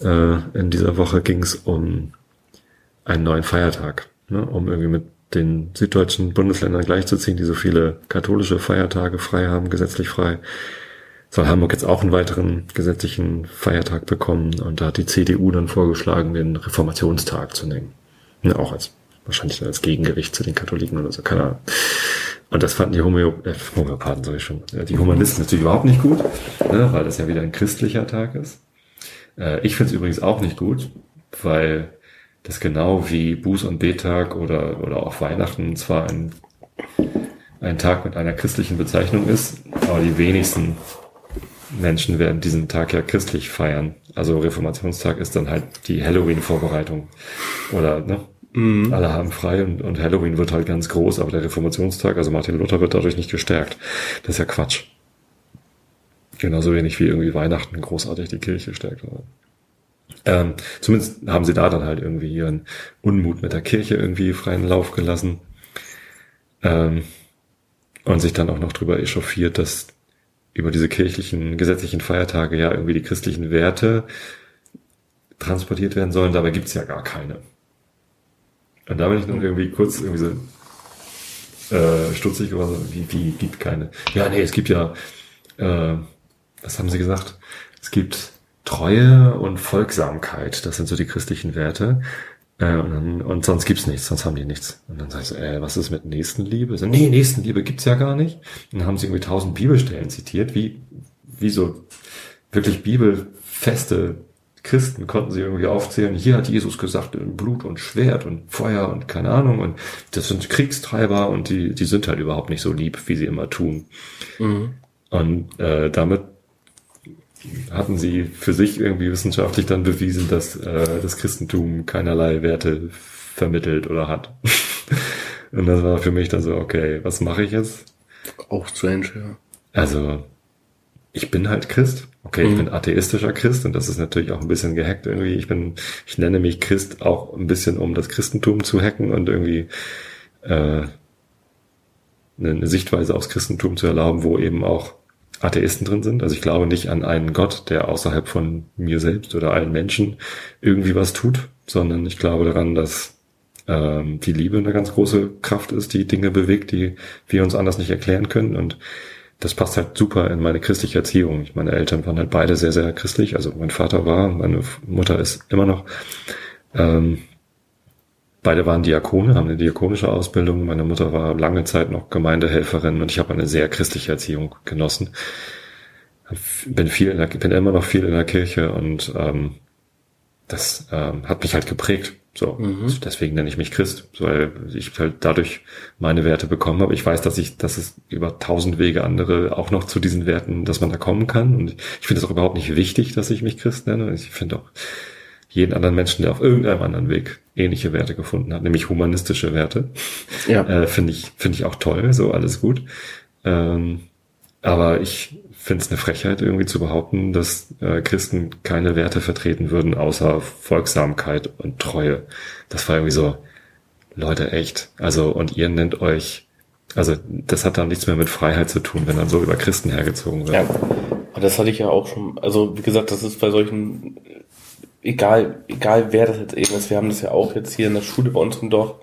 Äh, in dieser Woche ging es um einen neuen Feiertag ne, um irgendwie mit den süddeutschen Bundesländern gleichzuziehen, die so viele katholische Feiertage frei haben, gesetzlich frei, soll Hamburg jetzt auch einen weiteren gesetzlichen Feiertag bekommen. Und da hat die CDU dann vorgeschlagen, den Reformationstag zu nehmen. Ne, auch als wahrscheinlich als Gegengewicht zu den Katholiken oder so, keine Ahnung. Und das fanden die Homö äh, Homöopathen, sag ich schon, die Humanisten natürlich überhaupt nicht gut, ne, weil das ja wieder ein christlicher Tag ist. Äh, ich finde es übrigens auch nicht gut, weil das genau wie Buß- und Betag oder, oder auch Weihnachten zwar ein, ein Tag mit einer christlichen Bezeichnung ist, aber die wenigsten Menschen werden diesen Tag ja christlich feiern. Also Reformationstag ist dann halt die Halloween-Vorbereitung. Oder, ne? Mhm. Alle haben frei und, und Halloween wird halt ganz groß, aber der Reformationstag, also Martin Luther, wird dadurch nicht gestärkt. Das ist ja Quatsch. Genauso wenig wie irgendwie Weihnachten großartig die Kirche stärkt. Ähm, zumindest haben sie da dann halt irgendwie ihren Unmut mit der Kirche irgendwie freien Lauf gelassen. Ähm, und sich dann auch noch drüber echauffiert, dass über diese kirchlichen, gesetzlichen Feiertage ja irgendwie die christlichen Werte transportiert werden sollen. Dabei gibt's ja gar keine. Und da bin ich dann irgendwie kurz irgendwie so äh, stutzig geworden, wie, wie gibt keine. Ja, nee, es gibt ja, äh, was haben sie gesagt? Es gibt Treue und Folgsamkeit, das sind so die christlichen Werte. Äh, und, dann, und sonst gibt's nichts, sonst haben die nichts. Und dann sagst du, äh, was ist mit Nächstenliebe? So, nee, Nächstenliebe gibt's ja gar nicht. Und dann haben sie irgendwie tausend Bibelstellen zitiert, wie, wie so wirklich bibelfeste Christen konnten sie irgendwie aufzählen. Hier hat Jesus gesagt, Blut und Schwert und Feuer und keine Ahnung. Und das sind Kriegstreiber und die, die sind halt überhaupt nicht so lieb, wie sie immer tun. Mhm. Und äh, damit hatten sie für sich irgendwie wissenschaftlich dann bewiesen, dass äh, das Christentum keinerlei Werte vermittelt oder hat. Und das war für mich dann so, okay, was mache ich jetzt? Auch strange, ja. Also, ich bin halt Christ. Okay, mhm. ich bin atheistischer Christ und das ist natürlich auch ein bisschen gehackt irgendwie. Ich bin, ich nenne mich Christ auch ein bisschen, um das Christentum zu hacken und irgendwie äh, eine Sichtweise aufs Christentum zu erlauben, wo eben auch Atheisten drin sind. Also ich glaube nicht an einen Gott, der außerhalb von mir selbst oder allen Menschen irgendwie was tut, sondern ich glaube daran, dass ähm, die Liebe eine ganz große Kraft ist, die Dinge bewegt, die wir uns anders nicht erklären können. Und das passt halt super in meine christliche Erziehung. Meine Eltern waren halt beide sehr, sehr christlich. Also mein Vater war, meine Mutter ist immer noch. Ähm, Beide waren Diakone, haben eine diakonische Ausbildung. Meine Mutter war lange Zeit noch Gemeindehelferin und ich habe eine sehr christliche Erziehung genossen. Bin viel, in der, bin immer noch viel in der Kirche und ähm, das ähm, hat mich halt geprägt. So, mhm. deswegen nenne ich mich Christ, weil ich halt dadurch meine Werte bekommen habe. Ich weiß, dass ich, dass es über tausend Wege andere auch noch zu diesen Werten, dass man da kommen kann. Und ich finde es auch überhaupt nicht wichtig, dass ich mich Christ nenne. Ich finde auch, jeden anderen Menschen, der auf irgendeinem anderen Weg ähnliche Werte gefunden hat, nämlich humanistische Werte. Ja. Äh, finde ich, finde ich auch toll, so alles gut. Ähm, Aber ich finde es eine Frechheit, irgendwie zu behaupten, dass äh, Christen keine Werte vertreten würden, außer Folgsamkeit und Treue. Das war irgendwie so, Leute, echt. Also, und ihr nennt euch, also das hat dann nichts mehr mit Freiheit zu tun, wenn dann so über Christen hergezogen wird. Ja, das hatte ich ja auch schon, also wie gesagt, das ist bei solchen, egal, egal wer das jetzt eben ist, wir haben das ja auch jetzt hier in der Schule bei uns im Dorf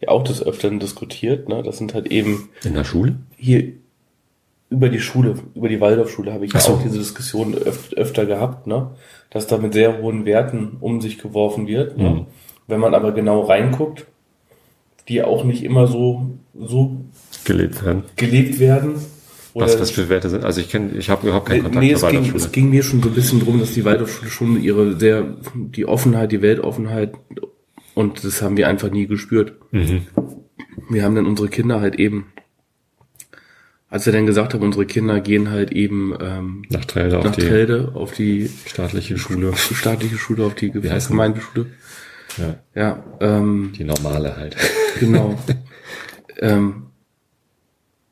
ja auch des Öfteren diskutiert, ne? Das sind halt eben In der Schule? hier über die Schule, über die Waldorfschule habe ich ja so. auch diese Diskussion öf öfter gehabt, ne? Dass da mit sehr hohen Werten um sich geworfen wird. Ne? Mhm. Wenn man aber genau reinguckt, die auch nicht immer so, so Gelebt werden. gelebt werden. Was das für Werte sind? Also ich kenne, ich habe überhaupt keinen Kontakt nee, zur es ging, Waldorfschule. es ging mir schon so ein bisschen drum, dass die Waldorfschule schon ihre sehr, die Offenheit, die Weltoffenheit und das haben wir einfach nie gespürt. Mhm. Wir haben dann unsere Kinder halt eben, als wir dann gesagt haben, unsere Kinder gehen halt eben ähm, Nach Trelde auf nach die Telde auf die staatliche Schule. staatliche Schule, auf die? Gemeindeschule. Ja, Ja, ähm, die normale halt. genau. ähm,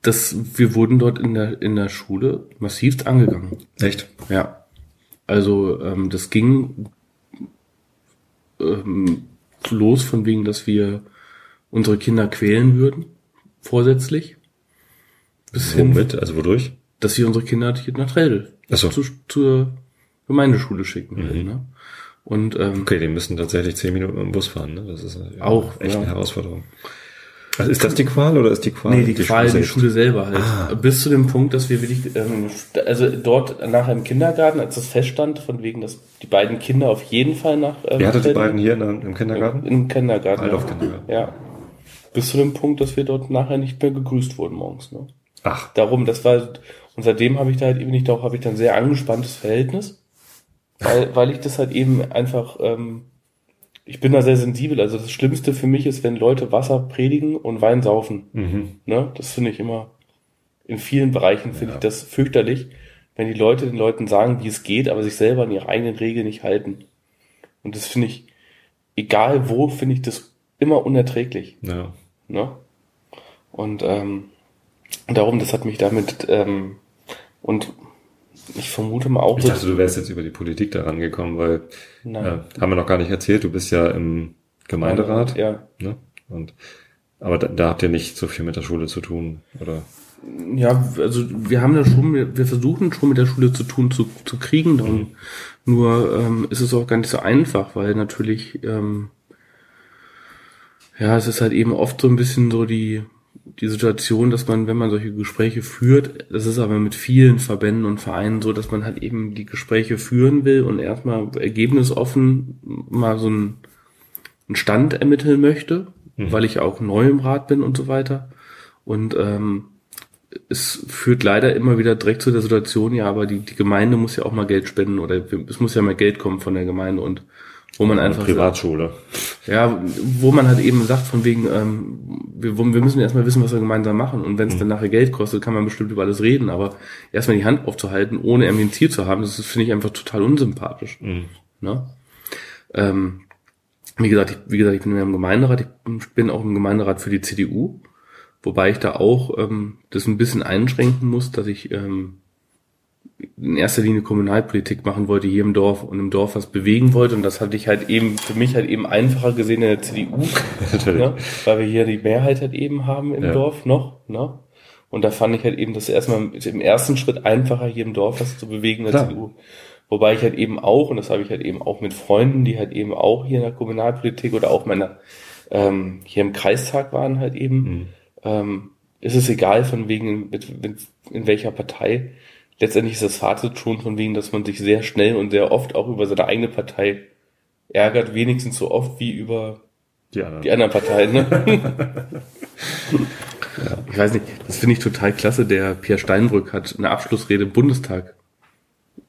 das, wir wurden dort in der, in der Schule massivst angegangen. Echt? Ja. Also ähm, das ging ähm, los von wegen, dass wir unsere Kinder quälen würden, vorsätzlich. Bis hin, Womit? Also wodurch? dass wir unsere Kinder hier nach Trelde Ach so. zu, zur Gemeindeschule schicken würden. Ne? Und ähm, Okay, die müssen tatsächlich zehn Minuten im Bus fahren, ne? Das ist Auch, echt ja. eine Herausforderung. Also ist das die Qual oder ist die Qual? Nee, die, Qual, die selbst? Schule selber halt. Bis zu dem Punkt, dass wir wirklich, ähm, also dort nachher im Kindergarten, als das feststand, von wegen, dass die beiden Kinder auf jeden Fall nach. Ähm, Wer hatte die beiden hier in, im Kindergarten? Im Kindergarten. ja. Waldorf-Kindergarten. Ja. Bis zu dem Punkt, dass wir dort nachher nicht mehr gegrüßt wurden morgens. Ne? Ach, Darum, das war, und seitdem habe ich da halt eben nicht, auch habe ich dann ein sehr angespanntes Verhältnis, weil, weil ich das halt eben einfach, ähm, ich bin da sehr sensibel. Also das Schlimmste für mich ist, wenn Leute Wasser predigen und Wein saufen. mhm. Ne? Das finde ich immer, in vielen Bereichen finde ich das fürchterlich, wenn die Leute den Leuten sagen, wie es geht, aber sich selber an ihre eigenen Regeln nicht halten. Und das finde ich, egal wo, finde ich das immer unerträglich. ja. Ne? Und ähm, darum, das hat mich damit ähm, und ich vermute mal auch Ich dachte, du wärst jetzt über die Politik da rangekommen, weil äh, haben wir noch gar nicht erzählt, du bist ja im Gemeinderat. Ja. Ne? Und aber da, da habt ihr nicht so viel mit der Schule zu tun, oder? Ja, also wir haben da schon, wir versuchen schon mit der Schule zu tun, zu, zu kriegen. Darum. Nur ähm, ist es auch gar nicht so einfach, weil natürlich, ähm, ja, es ist halt eben oft so ein bisschen so die, die Situation, dass man, wenn man solche Gespräche führt, das ist aber mit vielen Verbänden und Vereinen so, dass man halt eben die Gespräche führen will und erstmal ergebnisoffen mal so einen, einen Stand ermitteln möchte, weil ich auch neu im Rat bin und so weiter. Und ähm, es führt leider immer wieder direkt zu der Situation, ja, aber die, die Gemeinde muss ja auch mal Geld spenden oder es muss ja mal Geld kommen von der Gemeinde und wo man einfach Privatschule. ja, wo man halt eben sagt, von wegen, ähm, wir, wir müssen erstmal wissen, was wir gemeinsam machen. Und wenn es dann nachher Geld kostet, kann man bestimmt über alles reden. Aber erstmal die Hand aufzuhalten, ohne irgendwie ein Ziel zu haben, das finde ich einfach total unsympathisch. Ne? Ähm, wie gesagt, ich, wie gesagt, ich bin ja im Gemeinderat, ich bin auch im Gemeinderat für die CDU, wobei ich da auch ähm, das ein bisschen einschränken muss, dass ich ähm, in erster Linie Kommunalpolitik machen wollte hier im Dorf und im Dorf was bewegen wollte und das hatte ich halt eben für mich halt eben einfacher gesehen in der CDU, ne? weil wir hier die Mehrheit halt eben haben im Ja. Dorf noch, ne? Und da fand ich halt eben das erstmal im ersten Schritt einfacher hier im Dorf was zu bewegen in der Klar. CDU. Wobei ich halt eben auch, und das habe ich halt eben auch mit Freunden, die halt eben auch hier in der Kommunalpolitik oder auch meiner ähm, hier im Kreistag waren halt eben, Mhm. ähm, ist es egal von wegen mit, mit, in welcher Partei. Letztendlich ist das Fazit schon von wegen, dass man sich sehr schnell und sehr oft auch über seine eigene Partei ärgert, wenigstens so oft wie über Die anderen. die anderen Parteien. Ne? Ich weiß nicht, das finde ich total klasse. Der Pierre Steinbrück hat eine Abschlussrede im Bundestag.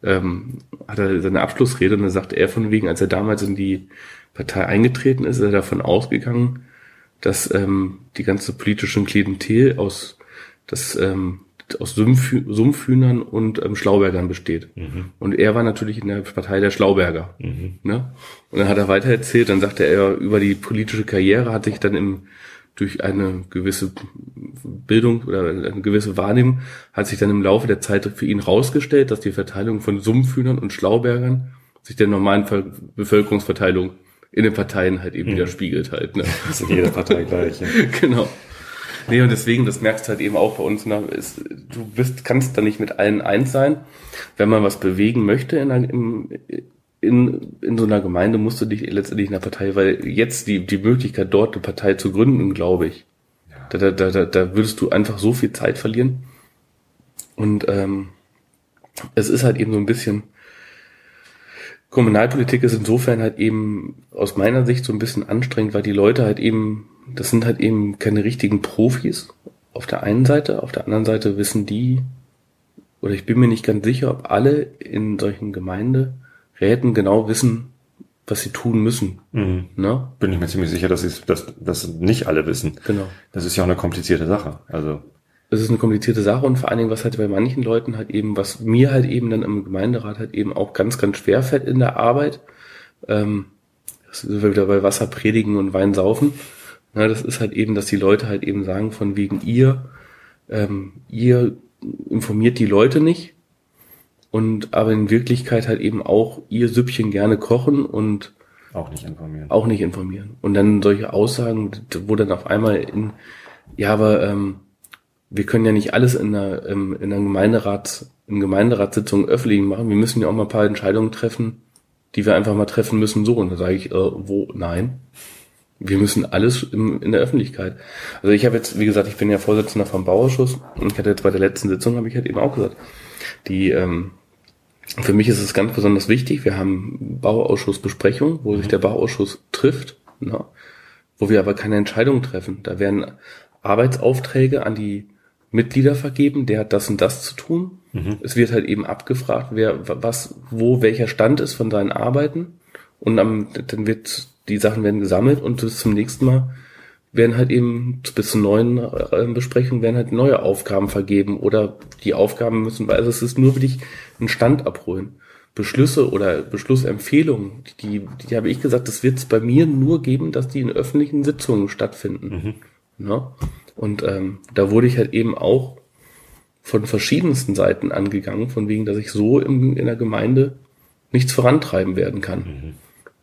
Ähm, hat er seine Abschlussrede und da sagte er von wegen, als er damals in die Partei eingetreten ist, ist er davon ausgegangen, dass ähm, die ganze politische Klientel aus, das, ähm, aus Sumpfhü Sumpfhühnern und ähm, Schlaubergern besteht. Und er war natürlich in der Partei der Schlauberger. Ne? Und dann hat er weiter erzählt, dann sagte er über die politische Karriere, hat sich dann im durch eine gewisse Bildung oder eine gewisse Wahrnehmung hat sich dann im Laufe der Zeit für ihn rausgestellt, dass die Verteilung von Sumpfhühnern und Schlaubergern sich der normalen Bevölkerungsverteilung in den Parteien halt eben mhm. widerspiegelt halt. Ne? Das ist in jeder Partei gleich. Ja. genau. Nee, und deswegen, das merkst du halt eben auch bei uns, na, ist, du bist, kannst da nicht mit allen eins sein. Wenn man was bewegen möchte in, einer, in, in so einer Gemeinde, musst du dich letztendlich in der Partei, weil jetzt die, die Möglichkeit, dort eine Partei zu gründen, glaube ich, da, da, da, da würdest du einfach so viel Zeit verlieren. Und ähm, es ist halt eben so ein bisschen, Kommunalpolitik ist insofern halt eben aus meiner Sicht so ein bisschen anstrengend, weil die Leute halt eben das sind halt eben keine richtigen Profis auf der einen Seite, auf der anderen Seite wissen die, oder ich bin mir nicht ganz sicher, ob alle in solchen Gemeinderäten genau wissen, was sie tun müssen. Mhm. Ne? Bin ich mir ziemlich sicher, dass, sie dass, dass nicht alle wissen. Genau. Das ist ja auch eine komplizierte Sache. Also es ist eine komplizierte Sache und vor allen Dingen, was halt bei manchen Leuten halt eben, was mir halt eben dann im Gemeinderat halt eben auch ganz, ganz schwer fällt in der Arbeit, ähm, das sind wir wieder bei Wasser predigen und Wein saufen. Na, das ist halt eben, dass die Leute halt eben sagen, von wegen ihr, ähm, ihr informiert die Leute nicht und aber in Wirklichkeit halt eben auch ihr Süppchen gerne kochen und auch nicht informieren. Auch nicht informieren. Und dann solche Aussagen, wo dann auf einmal in, ja, aber ähm, wir können ja nicht alles in einer, ähm, in einer Gemeinderat, in Gemeinderatssitzung öffentlich machen. Wir müssen ja auch mal ein paar Entscheidungen treffen, die wir einfach mal treffen müssen, so. Und da sage ich, äh, wo, nein. Wir müssen alles im, in der Öffentlichkeit. Also ich habe jetzt, wie gesagt, ich bin ja Vorsitzender vom Bauausschuss und ich hatte jetzt bei der letzten Sitzung, habe ich halt eben auch gesagt, die, ähm, für mich ist es ganz besonders wichtig, wir haben Bauausschussbesprechung, wo sich mhm. der Bauausschuss trifft, ne, wo wir aber keine Entscheidungen treffen. Da werden Arbeitsaufträge an die Mitglieder vergeben, der hat das und das zu tun. Mhm. Es wird halt eben abgefragt, wer was, wo welcher Stand ist von seinen Arbeiten. Und am, dann wird die Sachen werden gesammelt und bis zum nächsten Mal werden halt eben bis zur neuen äh, Besprechung werden halt neue Aufgaben vergeben oder die Aufgaben müssen, also es ist nur wirklich einen Stand abholen. Beschlüsse oder Beschlussempfehlungen, die, die habe ich gesagt, das wird es bei mir nur geben, dass die in öffentlichen Sitzungen stattfinden. Mhm. Ne? Und ähm, da wurde ich halt eben auch von verschiedensten Seiten angegangen, von wegen, dass ich so im, in der Gemeinde nichts vorantreiben werden kann. Mhm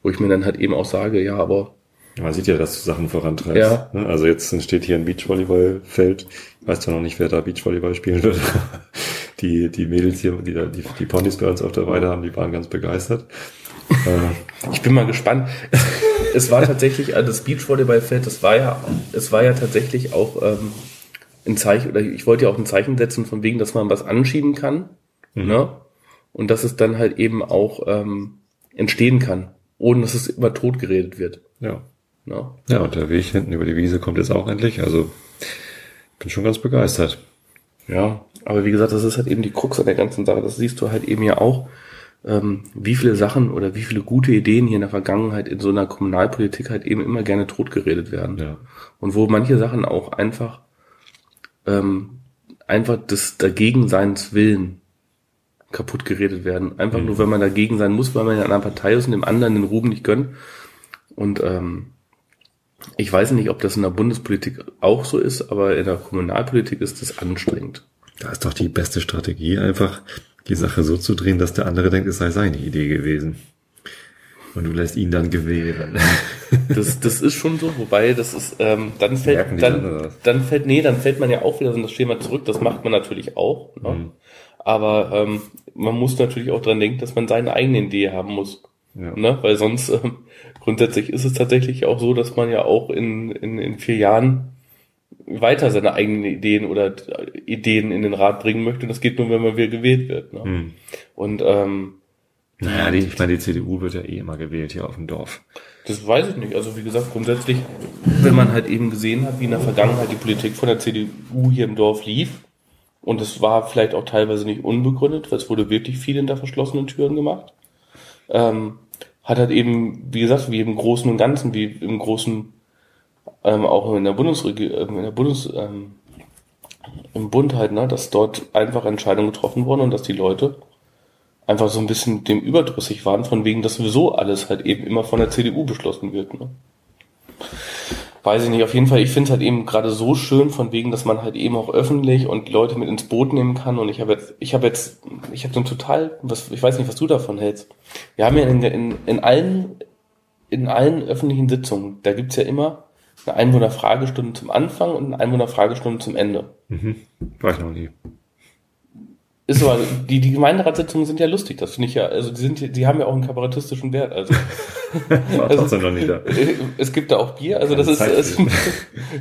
wo ich mir dann halt eben auch sage, ja, aber man sieht ja, dass du Sachen vorantreibst. Ja. Ne? Also jetzt entsteht hier ein Beachvolleyballfeld. Ich weiß zwar noch nicht, wer da Beachvolleyball spielen wird. Die, die Mädels hier, die, da, die, die Ponys bei uns auf der Weide haben, die waren ganz begeistert. Äh, ich bin mal gespannt. Es war tatsächlich, also das Beachvolleyballfeld, das war ja, es war ja tatsächlich auch ähm, ein Zeichen, oder ich wollte ja auch ein Zeichen setzen, von wegen, dass man was anschieben kann. Mhm. Ne? Und dass es dann halt eben auch ähm, entstehen kann ohne dass es immer tot geredet wird. Ja. Ja. ja, und der Weg hinten über die Wiese kommt jetzt auch endlich. Also bin schon ganz begeistert. Ja, aber wie gesagt, das ist halt eben die Krux an der ganzen Sache. Das siehst du halt eben ja auch, ähm, wie viele Sachen oder wie viele gute Ideen hier in der Vergangenheit in so einer Kommunalpolitik halt eben immer gerne totgeredet werden. Ja. Und wo manche Sachen auch einfach ähm, einfach des Dagegenseins willen kaputt geredet werden. Einfach mhm. nur, wenn man dagegen sein muss, weil man in einer Partei ist und dem anderen den Ruben nicht gönnt. Und ähm, ich weiß nicht, ob das in der Bundespolitik auch so ist, aber in der Kommunalpolitik ist das anstrengend. Da ist doch die beste Strategie, einfach die Sache so zu drehen, dass der andere denkt, es sei seine Idee gewesen. Und du lässt ihn dann gewähren. Das, das ist schon so, wobei das ist, ähm, dann fällt, dann, dann fällt, nee, dann fällt man ja auch wieder in das Schema zurück. Das macht man natürlich auch. Ne? Mhm. Aber ähm, man muss natürlich auch dran denken, dass man seine eigene Idee haben muss. Ja. Ne? Weil sonst ähm, grundsätzlich ist es tatsächlich auch so, dass man ja auch in, in, in vier Jahren weiter seine eigenen Ideen oder Ideen in den Rat bringen möchte. Und das geht nur, wenn man wieder gewählt wird. Ne? Hm. Und ähm, naja, die, ich meine, die CDU wird ja eh immer gewählt hier auf dem Dorf. Das weiß ich nicht. Also wie gesagt, grundsätzlich, wenn man halt eben gesehen hat, wie in der Vergangenheit die Politik von der CDU hier im Dorf lief, und es war vielleicht auch teilweise nicht unbegründet, weil es wurde wirklich viel hinter verschlossenen Türen gemacht. Ähm, hat halt eben, wie gesagt, wie im Großen und Ganzen, wie im Großen, ähm, auch in der Bundesregierung, ähm, in der Bundes, ähm, im Bund halt, ne, dass dort einfach Entscheidungen getroffen wurden und dass die Leute einfach so ein bisschen dem überdrüssig waren, von wegen, dass sowieso alles halt eben immer von der CDU beschlossen wird. Ne? Weiß ich nicht, auf jeden Fall, ich finde es halt eben gerade so schön, von wegen, dass man halt eben auch öffentlich und Leute mit ins Boot nehmen kann. Und ich habe jetzt, ich habe jetzt, ich habe so ein total, was, ich weiß nicht, was du davon hältst. Wir haben ja in, in, in allen, in allen öffentlichen Sitzungen, da gibt's ja immer eine Einwohnerfragestunde zum Anfang und eine Einwohnerfragestunde zum Ende. Mhm. War ich noch nie. Ist also die, die Gemeinderatssitzungen sind ja lustig, das finde ich ja, also die sind, die haben ja auch einen kabarettistischen Wert, also. War trotzdem noch nie da. Es gibt da auch Bier, also das ist, es,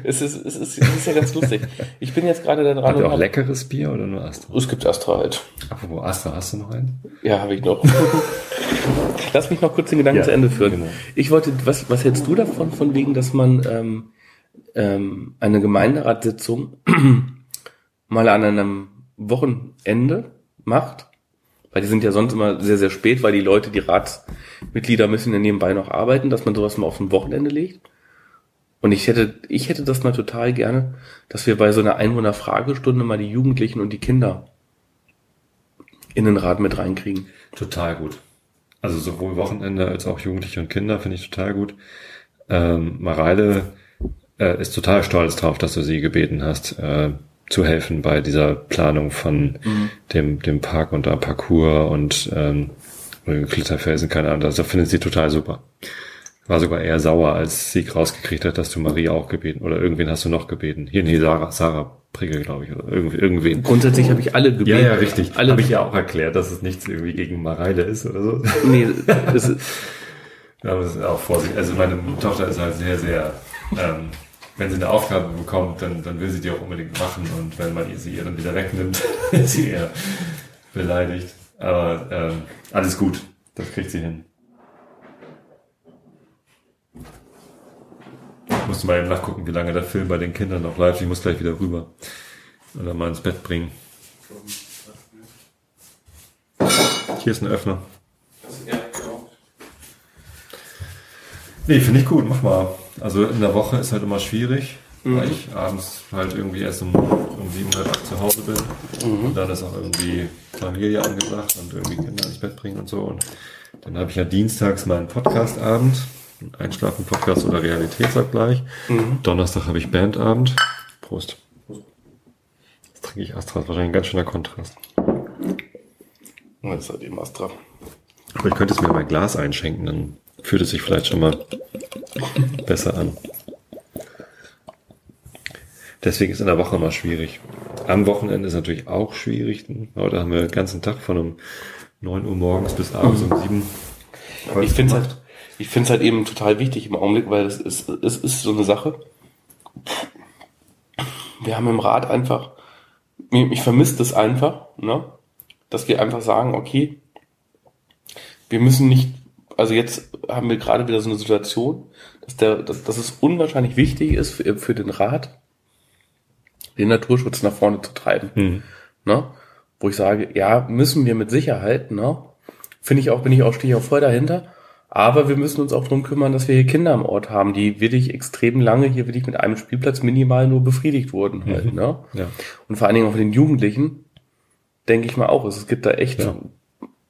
es, ist, es, ist, es ist ja ganz lustig. Ich bin jetzt gerade da dran. Habt ihr und auch hab- leckeres Bier oder nur Astra? Es gibt Astra halt. Apropos Astra, hast du noch einen? Ja, habe ich noch. Lass mich noch kurz den Gedanken Ja, zu Ende führen. genau. Ich wollte, was, was hältst du davon, von wegen, dass man ähm, ähm, eine Gemeinderatssitzung mal an einem Wochenende macht? Weil die sind ja sonst immer sehr, sehr spät, weil die Leute, die Ratsmitglieder müssen ja nebenbei noch arbeiten, dass man sowas mal auf ein Wochenende legt. Und ich hätte, ich hätte das mal total gerne, dass wir bei so einer Einwohnerfragestunde mal die Jugendlichen und die Kinder in den Rat mit reinkriegen. Total gut. Also sowohl Wochenende als auch Jugendliche und Kinder finde ich total gut. Ähm, Mareile äh, ist total stolz drauf, dass du sie gebeten hast, äh, zu helfen bei dieser Planung von dem, dem Park und der Parcours und ähm, Klitterfelsen, keine Ahnung. Also findet sie total super. War sogar eher sauer, als sie rausgekriegt hat, dass du Marie auch gebeten oder irgendwen hast du noch gebeten. Hier, nee, Sarah, Sarah Prigge, glaube ich, oder irgendwie, irgendwen. Grundsätzlich habe ich alle gebeten. Ja, ja, richtig. Alle, Habe ich ja auch erklärt, dass es nichts irgendwie gegen Mareile ist oder so. nee, es ist, Ja, Aber es ist auch Vorsicht. Also meine Tochter ist halt sehr, sehr, ähm, wenn sie eine Aufgabe bekommt, dann, dann will sie die auch unbedingt machen und wenn man ihr sie ihr dann wieder wegnimmt, ist sie eher beleidigt. Aber ähm, alles gut, das kriegt sie hin. Ich musste mal eben nachgucken, wie lange der Film bei den Kindern noch läuft. Ich muss gleich wieder rüber dann mal ins Bett bringen. Hier ist ein Öffner. Nee, finde ich gut, mach mal. Also in der Woche ist halt immer schwierig, weil ich abends halt irgendwie erst um, um sieben, halb acht zu Hause bin. Und dann ist auch irgendwie Familie angesagt und irgendwie Kinder ins Bett bringen und so. Und dann habe ich ja dienstags meinen Podcastabend, Einschlafen-Podcast oder Realitätsabgleich. Donnerstag habe ich Bandabend. Prost. Jetzt trinke ich Astra, ist wahrscheinlich ein ganz schöner Kontrast. das ist halt eben Astra. Aber ich könnte es mir mal Glas einschenken, dann fühlt es sich vielleicht schon mal besser an. Deswegen ist in der Woche immer schwierig. Am Wochenende ist natürlich auch schwierig. Heute haben wir den ganzen Tag von um 9 Uhr morgens bis abends um 7 Ich finde es halt, ich finde es halt eben total wichtig im Augenblick, weil es ist, es ist so eine Sache. Wir haben im Rat einfach, ich vermisse das einfach, ne? Dass wir einfach sagen, okay, wir müssen nicht, also jetzt haben wir gerade wieder so eine Situation, dass der, dass, dass es unwahrscheinlich wichtig ist für, für den Rat, den Naturschutz nach vorne zu treiben. Mhm. Ne? Wo ich sage, ja, müssen wir mit Sicherheit, ne? Finde ich auch, bin ich auch, stehe ich auch voll dahinter. Aber wir müssen uns auch drum kümmern, dass wir hier Kinder am Ort haben, die wirklich extrem lange hier wirklich mit einem Spielplatz minimal nur befriedigt wurden halt, ne? Ja. Und vor allen Dingen auch den Jugendlichen, denke ich mal auch, es gibt da echt, Ja.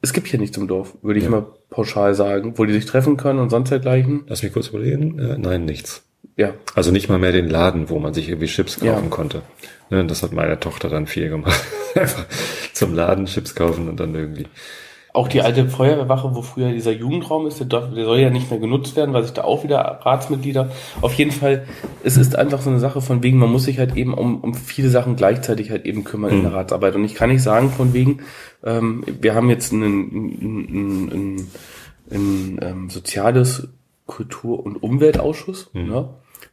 Es gibt hier nichts im Dorf, würde ich Ja. mal pauschal sagen, wo die sich treffen können und sonst dergleichen. Lass mich kurz überlegen. Äh, nein, nichts. Ja, Also nicht mal mehr den Laden, wo man sich irgendwie Chips kaufen Ja. konnte. Ne, das hat meine Tochter dann viel gemacht. Einfach zum Laden Chips kaufen und dann irgendwie. Auch die alte Feuerwehrwache, wo früher dieser Jugendraum ist, der, der soll ja nicht mehr genutzt werden, weil sich da auch wieder Ratsmitglieder. Auf jeden Fall, es ist einfach so eine Sache von wegen, man muss sich halt eben um, um viele Sachen gleichzeitig halt eben kümmern in der Ratsarbeit. Und ich kann nicht sagen von wegen, ähm, wir haben jetzt ein, ein, ein, ein, ähm, soziales Kultur- und Umweltausschuss. Ne?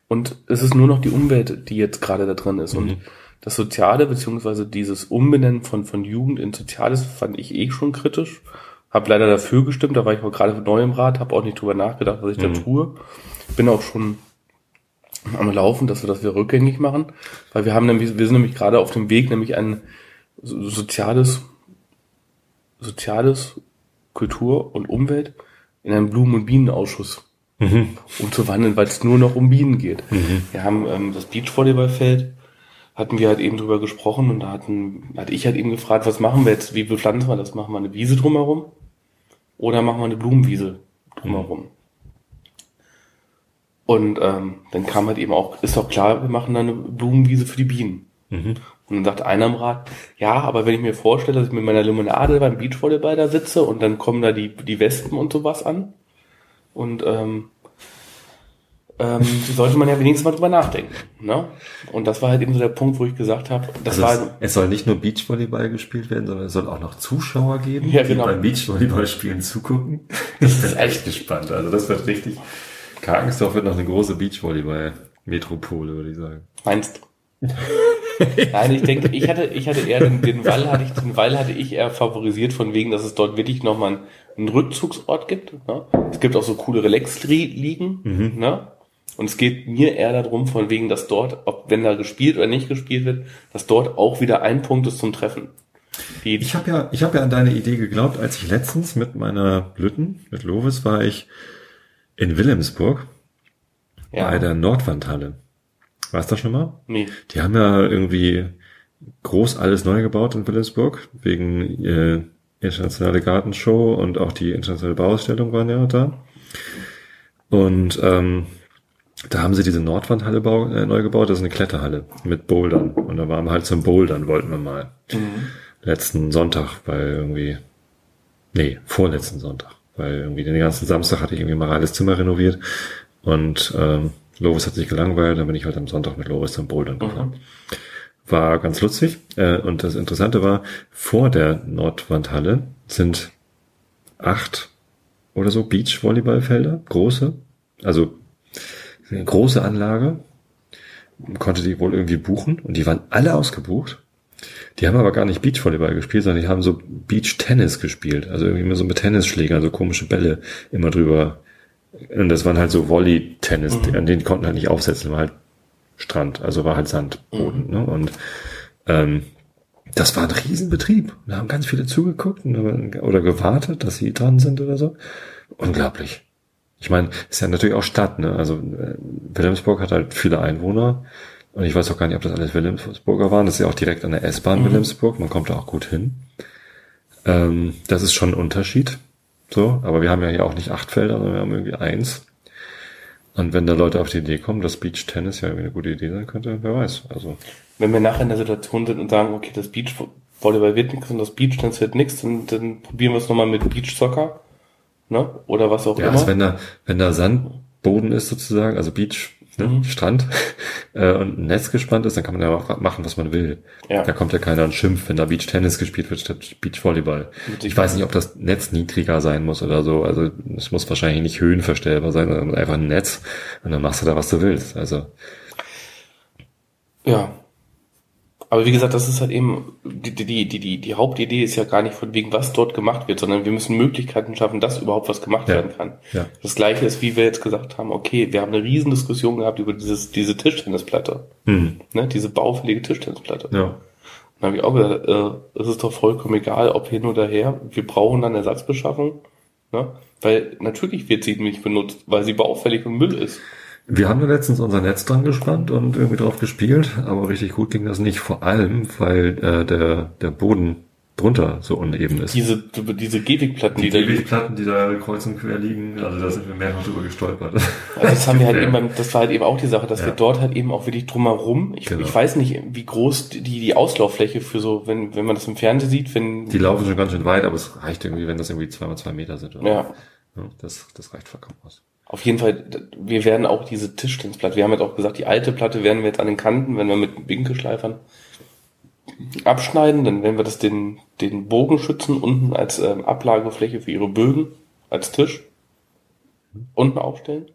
Und es ist nur noch die Umwelt, die jetzt gerade da drin ist. Und das Soziale, beziehungsweise dieses Umbenennen von, von Jugend in Soziales, fand ich eh schon kritisch. Hab leider dafür gestimmt, da war ich auch gerade neu im Rat, habe auch nicht drüber nachgedacht, was ich da tue. Bin auch schon am Laufen, dass wir das wieder rückgängig machen, weil wir haben nämlich, wir sind nämlich gerade auf dem Weg, nämlich ein so- soziales, soziales Kultur und Umwelt in einen Blumen- und Bienenausschuss umzuwandeln, weil es nur noch um Bienen geht. Wir haben ähm, das Beachvolleyballfeld, hatten wir halt eben drüber gesprochen und da hatten, hatte ich halt eben gefragt, was machen wir jetzt, wie bepflanzen wir das? Machen wir eine Wiese drumherum oder machen wir eine Blumenwiese drumherum? Und ähm, dann kam halt eben auch, ist doch klar, wir machen dann eine Blumenwiese für die Bienen. Und dann sagt einer im Rat, ja, aber wenn ich mir vorstelle, dass ich mit meiner Limonade beim Beachvolleyball da sitze und dann kommen da die, die Wespen und sowas an. Und ähm, ähm, sollte man ja wenigstens mal drüber nachdenken. Ne? Und das war halt eben so der Punkt, wo ich gesagt habe, das Also war es, es soll nicht nur Beachvolleyball gespielt werden, sondern es soll auch noch Zuschauer geben, Ja, genau. die beim Beachvolleyballspielen zugucken. Ich bin echt gespannt. Also das wird richtig. Karkensdorf wird noch eine große Beachvolleyball-Metropole, würde ich sagen. Meinst du? Nein, ich denke, ich hatte, ich hatte eher den, den Wall hatte ich, den Wall hatte ich eher favorisiert von wegen, dass es dort wirklich nochmal einen, einen Rückzugsort gibt. Ne? Es gibt auch so coole Relax-Ligen, ne? Und es geht mir eher darum, von wegen, dass dort, ob wenn da gespielt oder nicht gespielt wird, dass dort auch wieder ein Punkt ist zum Treffen. Die, Ich habe ja, ich habe ja an deine Idee geglaubt, als ich letztens mit meiner Lütten, mit Lovis, war ich in Wilhelmsburg ja, bei der Nordwandhalle. Warst du da schon mal? nee, Die haben ja irgendwie groß alles neu gebaut in Wilhelmsburg, wegen äh, internationale Gartenshow und auch die internationale Bauausstellung waren ja da. Und ähm, da haben sie diese Nordwandhalle bau, äh, neu gebaut, das ist eine Kletterhalle mit Bouldern. Und da waren wir halt zum Bouldern, wollten wir mal. Letzten Sonntag, weil irgendwie, nee, vorletzten Sonntag, weil irgendwie den ganzen Samstag hatte ich irgendwie mal alles Zimmer renoviert und ähm, Lovis hat sich gelangweilt, dann bin ich halt am Sonntag mit Lovis zum Bouldern gefahren. War ganz lustig äh, und das Interessante war, vor der Nordwandhalle sind acht oder so Beachvolleyballfelder, große, also eine große Anlage, Man konnte die wohl irgendwie buchen und die waren alle ausgebucht. Die haben aber gar nicht Beachvolleyball gespielt, sondern die haben so Beach-Tennis gespielt. Also irgendwie immer so mit Tennisschlägern, so komische Bälle immer drüber. Und das waren halt so Volley-Tennis, an denen konnten halt nicht aufsetzen, war halt Strand, also war halt Sandboden. Ne? Und ähm, das war ein Riesenbetrieb. Da haben ganz viele zugeguckt und, oder gewartet, dass sie dran sind oder so. Unglaublich. Ich meine, ist ja natürlich auch Stadt, ne? Also äh, Wilhelmsburg hat halt viele Einwohner. Und ich weiß auch gar nicht, ob das alles Wilhelmsburger waren. Das ist ja auch direkt an der S-Bahn Wilhelmsburg. Man kommt da auch gut hin. Ähm, das ist schon ein Unterschied. So, aber wir haben ja hier auch nicht acht Felder, sondern wir haben irgendwie eins. Und wenn da Leute auf die Idee kommen, dass Beach Tennis ja irgendwie eine gute Idee sein könnte, wer weiß. Also wenn wir nachher in der Situation sind und sagen, okay, das Beachvolleyball wird nichts und das Beachtennis wird nichts, dann, dann probieren wir es nochmal mit Beachsoccer, ne? Oder was auch Ja, immer. also wenn da, wenn da Sandboden ist sozusagen, also Beach, ne, Mhm. Strand, äh, und ein Netz gespannt ist, dann kann man ja auch machen, was man will. Ja. Da kommt ja keiner und schimpft, wenn da Beach Tennis gespielt wird statt Beach Volleyball. Ich weiß nicht, ob das Netz niedriger sein muss oder so. Also es muss wahrscheinlich nicht höhenverstellbar sein, sondern einfach ein Netz und dann machst du da, was du willst. Also Ja. Aber wie gesagt, das ist halt eben, die, die, die, die, die Hauptidee ist ja gar nicht von wegen, was dort gemacht wird, sondern wir müssen Möglichkeiten schaffen, dass überhaupt was gemacht Ja. werden kann. Ja. Das gleiche ist, wie wir jetzt gesagt haben, okay, wir haben eine riesen Diskussion gehabt über dieses, diese Tischtennisplatte. hm, Ne, diese baufällige Tischtennisplatte. ja. Dann habe ich auch gesagt, äh, es ist doch vollkommen egal, ob hin oder her. Wir brauchen dann Ersatzbeschaffung. Ne? Weil natürlich wird sie nicht benutzt, weil sie baufällig und Müll ist. Wir haben da letztens unser Netz dran gespannt und irgendwie drauf gespielt, aber richtig gut ging das nicht, vor allem, weil äh, der, der Boden drunter so uneben ist. Diese, diese Gehwegplatten, die, Die da liegen. Platten, die da kreuz und quer liegen, also da sind wir mehrfach drüber gestolpert. Also das haben wir halt Ja. eben das war halt eben auch die Sache, dass Ja. wir dort halt eben auch wirklich drumherum, ich, Genau. ich weiß nicht, wie groß die, die Auslauffläche für so, wenn, wenn man das im Fernsehen sieht, wenn, Die laufen schon ganz schön weit, aber es reicht irgendwie, wenn das irgendwie zwei mal zwei Meter sind. Oder? ja, Ja, das, das reicht vollkommen aus. Auf jeden Fall, wir werden auch diese Tischtennisplatte, wir haben jetzt auch gesagt, die alte Platte werden wir jetzt an den Kanten, wenn wir mit Winkelschleifern abschneiden, dann werden wir das den, den Bogenschützen unten als ähm, Ablagefläche für ihre Bögen, als Tisch, unten aufstellen.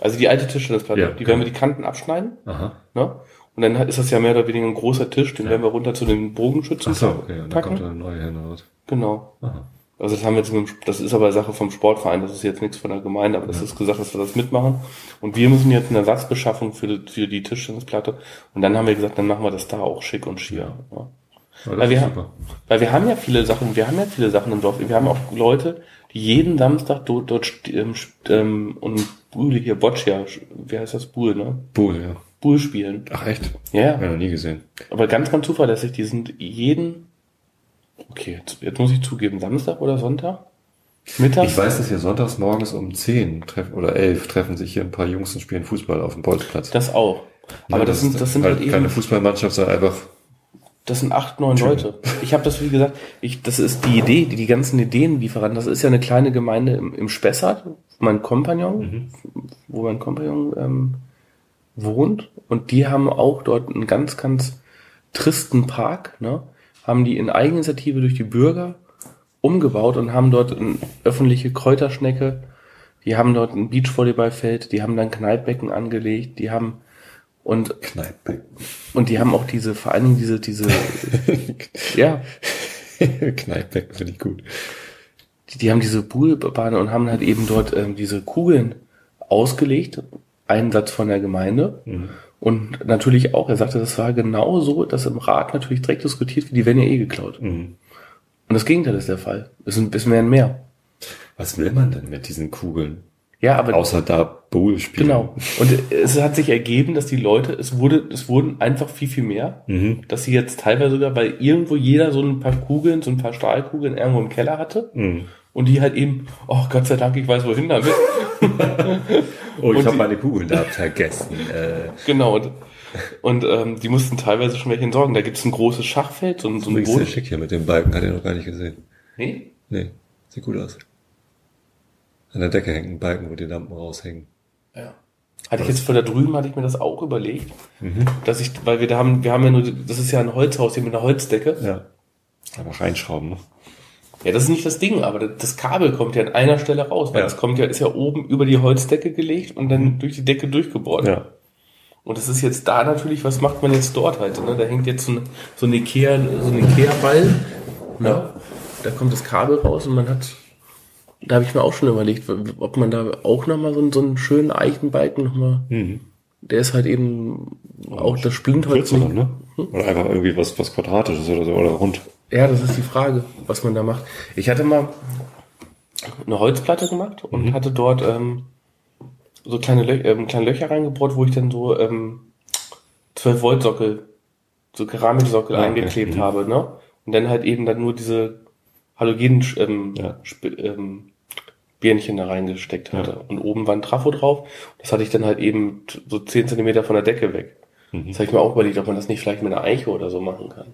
Also die alte Tischtennisplatte, Ja, die werden wir genau. die Kanten abschneiden, Aha. ne? Und dann ist das ja mehr oder weniger ein großer Tisch, den werden wir runter zu den Bogenschützen Ach so, okay, und dann packen. kommt da eine neue hin oder was? Genau. Aha. Also das haben wir jetzt mit, das ist aber Sache vom Sportverein, das ist jetzt nichts von der Gemeinde, aber das ist gesagt, dass wir das mitmachen. Und wir müssen jetzt eine Ersatzbeschaffung für die, für die Tischtennisplatte. Und dann haben wir gesagt, dann machen wir das da auch schick und schier. Ja. Ja, das Weil wir, haben, weil wir haben ja viele Sachen, wir haben ja viele Sachen im Dorf. Wir haben auch Leute, die jeden Samstag dort, dort ähm, ähm, und Buhl hier, Boccia, wie heißt das Buhl, ne? Bull, ja. Buhl spielen. Ach echt? Ja, ja. Ja, noch nie gesehen. Aber ganz, ganz zuverlässig, die sind jeden, okay, jetzt, jetzt muss ich zugeben, Samstag oder Sonntag? Mittags? Ich weiß, dass wir sonntags morgens um 10 treffen oder 11 treffen sich hier ein paar Jungs und spielen Fußball auf dem Bolzplatz. Das auch. Aber Ja, das, sind, das sind halt, halt, eben, keine Fußballmannschaft, sondern einfach das sind acht, neun Leute. Ich habe das, wie gesagt, ich, das ist die Idee, die, die ganzen Ideenlieferanten. Das ist ja eine kleine Gemeinde im, im Spessart, mein Kompagnon, wo mein Kompagnon ähm, wohnt. Und die haben auch dort einen ganz, ganz tristen Park, ne? Haben die in Eigeninitiative durch die Bürger umgebaut und haben dort eine öffentliche Kräuterschnecke, die haben dort ein Beachvolleyballfeld, die haben dann Kneippbecken angelegt, die haben und Kneipe. und die haben auch diese, vor allen Dingen diese, diese, ja, Kneippbecken finde ich gut. die, die haben diese Poolbahn und haben halt eben dort ähm, diese Kugeln ausgelegt, Einsatz von der Gemeinde. Und natürlich auch, er sagte, das war genau so, dass im Rat natürlich direkt diskutiert wird, die werden ja eh geklaut. Mhm. Und das Gegenteil ist der Fall. Es sind bis mehr und mehr. Was will man denn mit diesen Kugeln? Ja, aber Außer da Bowl spielen. Genau. Und es hat sich ergeben, dass die Leute, es wurde, es wurden einfach viel, viel mehr, Mhm. dass sie jetzt teilweise sogar, weil irgendwo jeder so ein paar Kugeln, so ein paar Stahlkugeln irgendwo im Keller hatte. Mhm. Und die halt eben, oh Gott sei Dank, ich weiß wohin damit. Oh, ich habe meine Kugeln da vergessen. Äh, genau. Und, und ähm, die mussten teilweise schon welche entsorgen. Da gibt's ein großes Schachfeld, so, ein- so ein Boden. schick hier mit dem Balken, hat er noch gar nicht gesehen. Nee? Nee, sieht gut aus. An der Decke hängt ein Balken, wo die Lampen raushängen. Ja. Hatte ich jetzt von da drüben, hatte ich mir das auch überlegt, Mhm. dass ich, weil wir da haben, wir haben ja nur, das ist ja ein Holzhaus hier mit einer Holzdecke. Ja. Aber reinschrauben, ne? Ja, das ist nicht das Ding, aber das das Kabel kommt ja an einer Stelle raus, weil Ja. es kommt ja, ist ja oben über die Holzdecke gelegt und dann durch die Decke durchgebohrt. Ja. Und das ist jetzt da natürlich, was macht man jetzt dort halt? Ne? Da hängt jetzt so ein, so ein Ikea, so ein Ikea-Ball. Ne? Da kommt das Kabel raus und man hat, da habe ich mir auch schon überlegt, ob man da auch nochmal so, einen- so einen schönen Eichenbalken nochmal, Mhm. der ist halt eben auch das Splintholz. Kürzere, ne? Oder einfach irgendwie was, was Quadratisches oder so, oder rund. Ja, das ist die Frage, was man da macht. Ich hatte mal eine Holzplatte gemacht und hatte dort ähm, so kleine, Lö ähm, kleine Löcher reingebohrt, wo ich dann so ähm, 12 Volt Sockel, so Keramiksockel Ah, okay. eingeklebt Mhm. habe, ne? Und dann halt eben dann nur diese Halogen ähm, Ja. Ähm, Birnchen da reingesteckt hatte. Ja. Und oben war ein Trafo drauf. Das hatte ich dann halt eben so 10 Zentimeter von der Decke weg. Mhm. Das habe ich mir auch überlegt, ob man das nicht vielleicht mit einer Eiche oder so machen kann.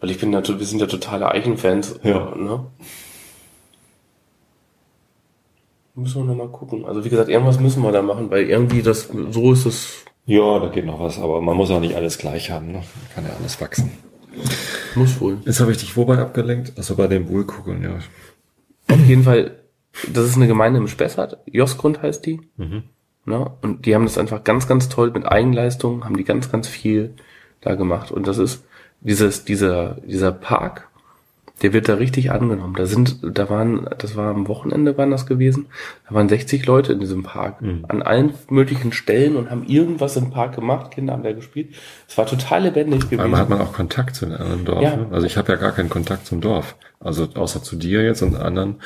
Weil ich bin natürlich, wir sind ja totale Eichenfans. Ja. Ne? Müssen wir nochmal gucken. Also wie gesagt, irgendwas müssen wir da machen, weil irgendwie das, so ist es, Ja, da geht noch was, aber man muss auch nicht alles gleich haben, ne? Kann ja alles wachsen. muss wohl. Jetzt habe ich dich wobei abgelenkt? Also bei den Wohlkugeln, ja. Auf jeden Fall, das ist eine Gemeinde im Spessart. Josgrund heißt die. Mhm. Ne? Und die haben das einfach ganz, ganz toll mit Eigenleistung, haben die ganz, ganz viel da gemacht. Und das ist dieses, dieser, dieser Park, der wird da richtig angenommen. Da sind, da waren, das war am Wochenende waren das gewesen, da waren 60 Leute in diesem Park Mhm. an allen möglichen Stellen und haben irgendwas im Park gemacht. Kinder haben da gespielt. Es war total lebendig gewesen. Einmal hat man auch Kontakt zu einem anderen Dorf. Ja. Ne? Also ich habe ja gar keinen Kontakt zum Dorf. Also außer zu dir jetzt und anderen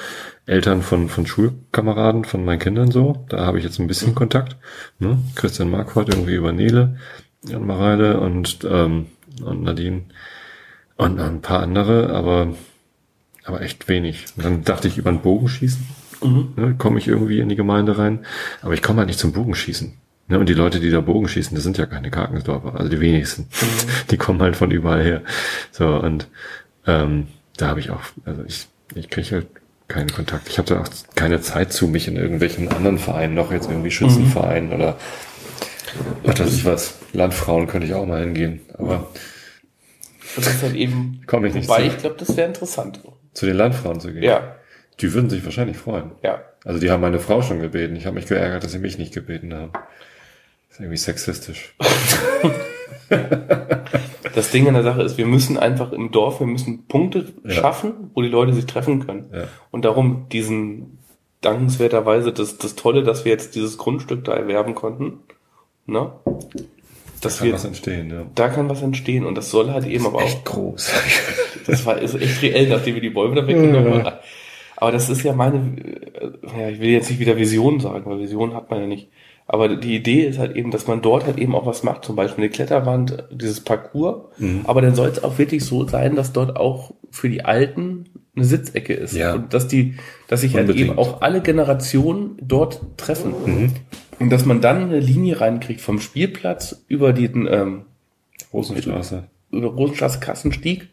Eltern von, von Schulkameraden, von meinen Kindern so. Da habe ich jetzt ein bisschen Kontakt. Ne? Christian Marquardt irgendwie über Nele, Jan Mareile und, ähm, und Nadine und ein paar andere, aber, aber echt wenig. Und dann dachte ich über einen Bogenschießen. Ne, komme ich irgendwie in die Gemeinde rein. Aber ich komme halt nicht zum Bogenschießen. Ne, und die Leute, die da Bogenschießen, das sind ja keine Karkensdorfer, also die wenigsten. Die kommen halt von überall her. So, und ähm, da habe ich auch, also ich, ich kriege halt keinen Kontakt. Ich habe da auch keine Zeit zu, mich in irgendwelchen anderen Vereinen, noch jetzt irgendwie Schützenvereinen oder was weiß ich was. Landfrauen könnte ich auch mal hingehen. Aber das ist halt eben, Komm ich nicht wobei zu. ich glaube, das wäre interessant. zu den Landfrauen zu gehen, Ja, die würden sich wahrscheinlich freuen. ja. Also die haben meine Frau schon gebeten. Ich habe mich geärgert, dass sie mich nicht gebeten haben. Das ist irgendwie sexistisch. Das Ding an der Sache ist, wir müssen einfach im Dorf, wir müssen Punkte Ja. schaffen, wo die Leute sich treffen können. Ja. Und darum diesen dankenswerterweise das, das Tolle, dass wir jetzt dieses Grundstück da erwerben konnten. Ne? Dass Kann wir, was entstehen, ja. da kann was entstehen und das soll halt eben aber auch, groß. das war ist echt reell, nachdem wir die Bäume da weggenommen haben. Aber das ist ja meine, äh, ja, ich will jetzt nicht wieder Vision sagen, weil Vision hat man ja nicht. Aber die Idee ist halt eben, dass man dort halt eben auch was macht, zum Beispiel eine Kletterwand, dieses Parcours. Mhm. Aber dann soll es auch wirklich so sein, dass dort auch für die Alten eine Sitzecke ist. Ja. Und dass die, dass sich halt Unbedingt. eben auch alle Generationen dort treffen. Und dass man dann eine Linie reinkriegt vom Spielplatz über den, ähm, Rosenstraße. über Rosenstraße Kassenstieg,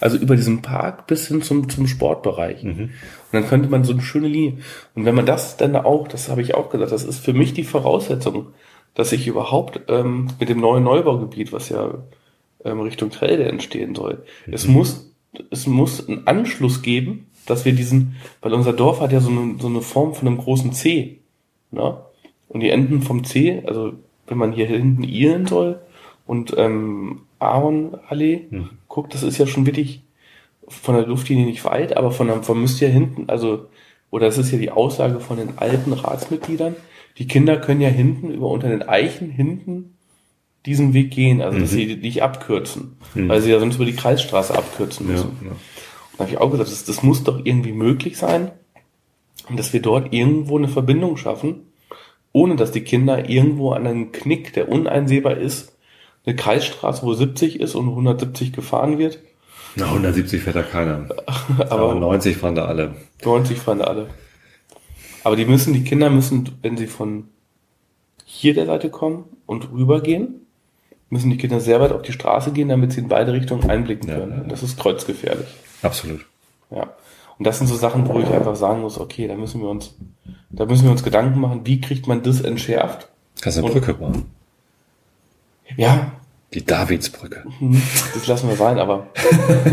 also über diesen Park bis hin zum, zum Sportbereich. Und dann könnte man so eine schöne Linie. Und wenn man das dann auch, das habe ich auch gesagt, das ist für mich die Voraussetzung, dass ich überhaupt ähm, mit dem neuen Neubaugebiet, was ja ähm, Richtung Trelde entstehen soll, es muss, es muss einen Anschluss geben, dass wir diesen, weil unser Dorf hat ja so eine, so eine Form von einem großen C. Ne? Und die Enden vom C, also wenn man hier hinten Ihlen soll und ähm, Ahornallee guckt, das ist ja schon wirklich von der Luftlinie nicht weit, aber von der, von müsste ja hinten, also, oder das ist ja die Aussage von den alten Ratsmitgliedern, die Kinder können ja hinten über unter den Eichen hinten diesen Weg gehen, also dass sie nicht abkürzen, weil sie ja sonst über die Kreisstraße abkürzen Ja, müssen. ja. Da habe ich auch gesagt, das, das muss doch irgendwie möglich sein, dass wir dort irgendwo eine Verbindung schaffen, ohne dass die Kinder irgendwo an einem Knick, der uneinsehbar ist, eine Kreisstraße, wo 70 ist und 170 gefahren wird, Na, 170 fährt da keiner. Aber aber 90 fahren da alle. 90 fahren da alle. Aber die müssen, die Kinder müssen, wenn sie von hier der Seite kommen und rübergehen, müssen die Kinder sehr weit auf die Straße gehen, damit sie in beide Richtungen einblicken Ja, können. ja, ja. Das ist kreuzgefährlich. Absolut. Ja. Und das sind so Sachen, wo ich einfach sagen muss, okay, da müssen wir uns, da müssen wir uns Gedanken machen, wie kriegt man das entschärft? Kannst du eine Brücke bauen? Ja, Die Davidsbrücke. hm, das lassen wir sein, aber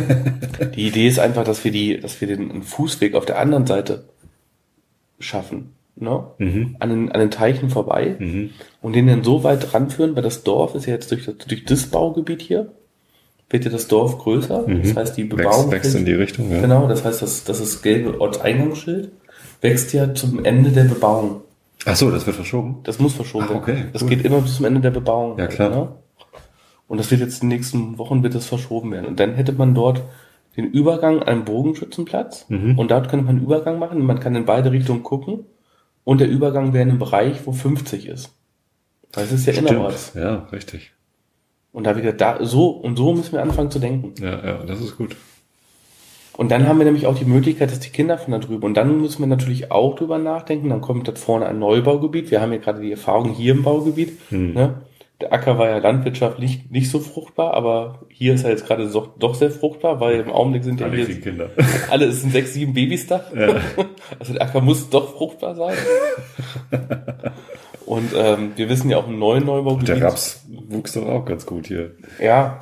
die Idee ist einfach, dass wir die, dass wir den Fußweg auf der anderen Seite schaffen, ne? Mhm. An den, an den Teichen vorbei und den dann so weit ranführen, weil das Dorf ist ja jetzt durch das, durch das Baugebiet hier, wird ja das Dorf größer. Das heißt, die Bebauung Mhm. Wächst, wächst in die Richtung, ja. Genau, das heißt, das, das ist gelbe Ortseingangsschild, wächst ja zum Ende der Bebauung. Ach so, das wird verschoben. Das muss verschoben Ach, werden. okay, Das cool. geht immer bis zum Ende der Bebauung. Ja, klar. ne? Und das wird jetzt in den nächsten Wochen wird das verschoben werden. Und dann hätte man dort den Übergang an einen Bogenschützenplatz Mhm. und dort könnte man einen Übergang machen. Man kann in beide Richtungen gucken und der Übergang wäre in einem Bereich, wo 50 ist. Weil es ist ja innerorts. Stimmt. Ja, richtig. Und da wieder da so und so müssen wir anfangen zu denken. Ja, ja, das ist gut. Und dann haben wir nämlich auch die Möglichkeit, dass die Kinder von da drüben. Und dann müssen wir natürlich auch drüber nachdenken. Dann kommt dort vorne ein Neubaugebiet. Wir haben ja gerade die Erfahrung hier im Baugebiet. Hm. Ne? Der Acker war ja landwirtschaftlich nicht so fruchtbar, aber hier ist er jetzt gerade doch, doch sehr fruchtbar, weil im Augenblick sind ja Alle hier Kinder. alle, es sind sechs, sieben Babys da. Ja. Also der Acker muss doch fruchtbar sein. Und ähm, wir wissen ja auch im neuen Neubaugebiet. Der Raps wuchs doch auch ganz gut hier. Ja,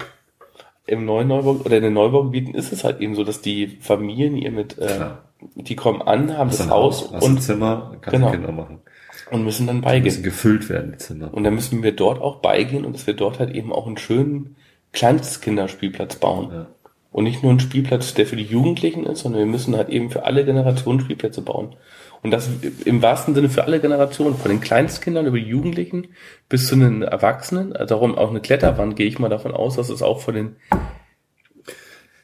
im neuen Neubau oder in den Neubaugebieten ist es halt eben so, dass die Familien ihr mit, äh, die kommen an, haben das ein Haus ein und, Zimmer, kannst Genau. Kinder machen. Und müssen dann Müssen beigehen. gefüllt werden, die Zimmer. Und dann müssen wir dort auch beigehen und dass wir dort halt eben auch einen schönen Kleinstkinderspielplatz bauen. Ja. Und nicht nur einen Spielplatz, der für die Jugendlichen ist, sondern wir müssen halt eben für alle Generationen Spielplätze bauen. Und das im wahrsten Sinne für alle Generationen, von den Kleinstkindern über die Jugendlichen bis zu den Erwachsenen. Also darum auch eine Kletterwand gehe ich mal davon aus, dass es auch von den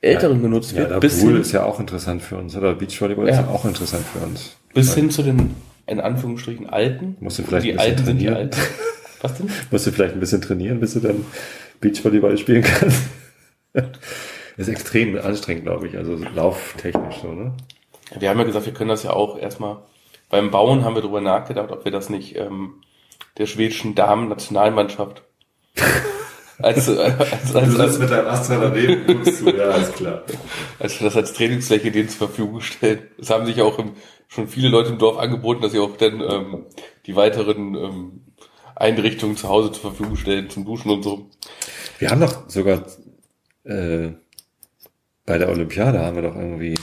Älteren genutzt Ja, wird. der bis Pool hin, ist ja auch interessant für uns, oder? Beachvolleyball ist Ja. ja auch interessant für uns. bis hin zu den, in Anführungsstrichen, Alten. Musst du vielleicht die ein bisschen Alten sind die trainieren. Alten. Was denn? Musst du vielleicht ein bisschen trainieren, bis du dann Beachvolleyball spielen kannst. ist extrem anstrengend, glaube ich. Also lauftechnisch so, ne? Wir haben ja gesagt, wir können das ja auch erstmal, beim Bauen haben wir darüber nachgedacht, ob wir das nicht ähm, der schwedischen Damen-Nationalmannschaft als, äh, als, als, als, mit deinem Astraler Leben guckst du, ja, ist klar. als wir das als Trainingsfläche denen zur Verfügung stellen. Es haben sich auch im, schon viele Leute im Dorf angeboten, dass sie auch dann ähm, die weiteren ähm, Einrichtungen zu Hause zur Verfügung stellen, zum Duschen und so. Wir haben doch sogar äh, bei der Olympiade haben wir doch irgendwie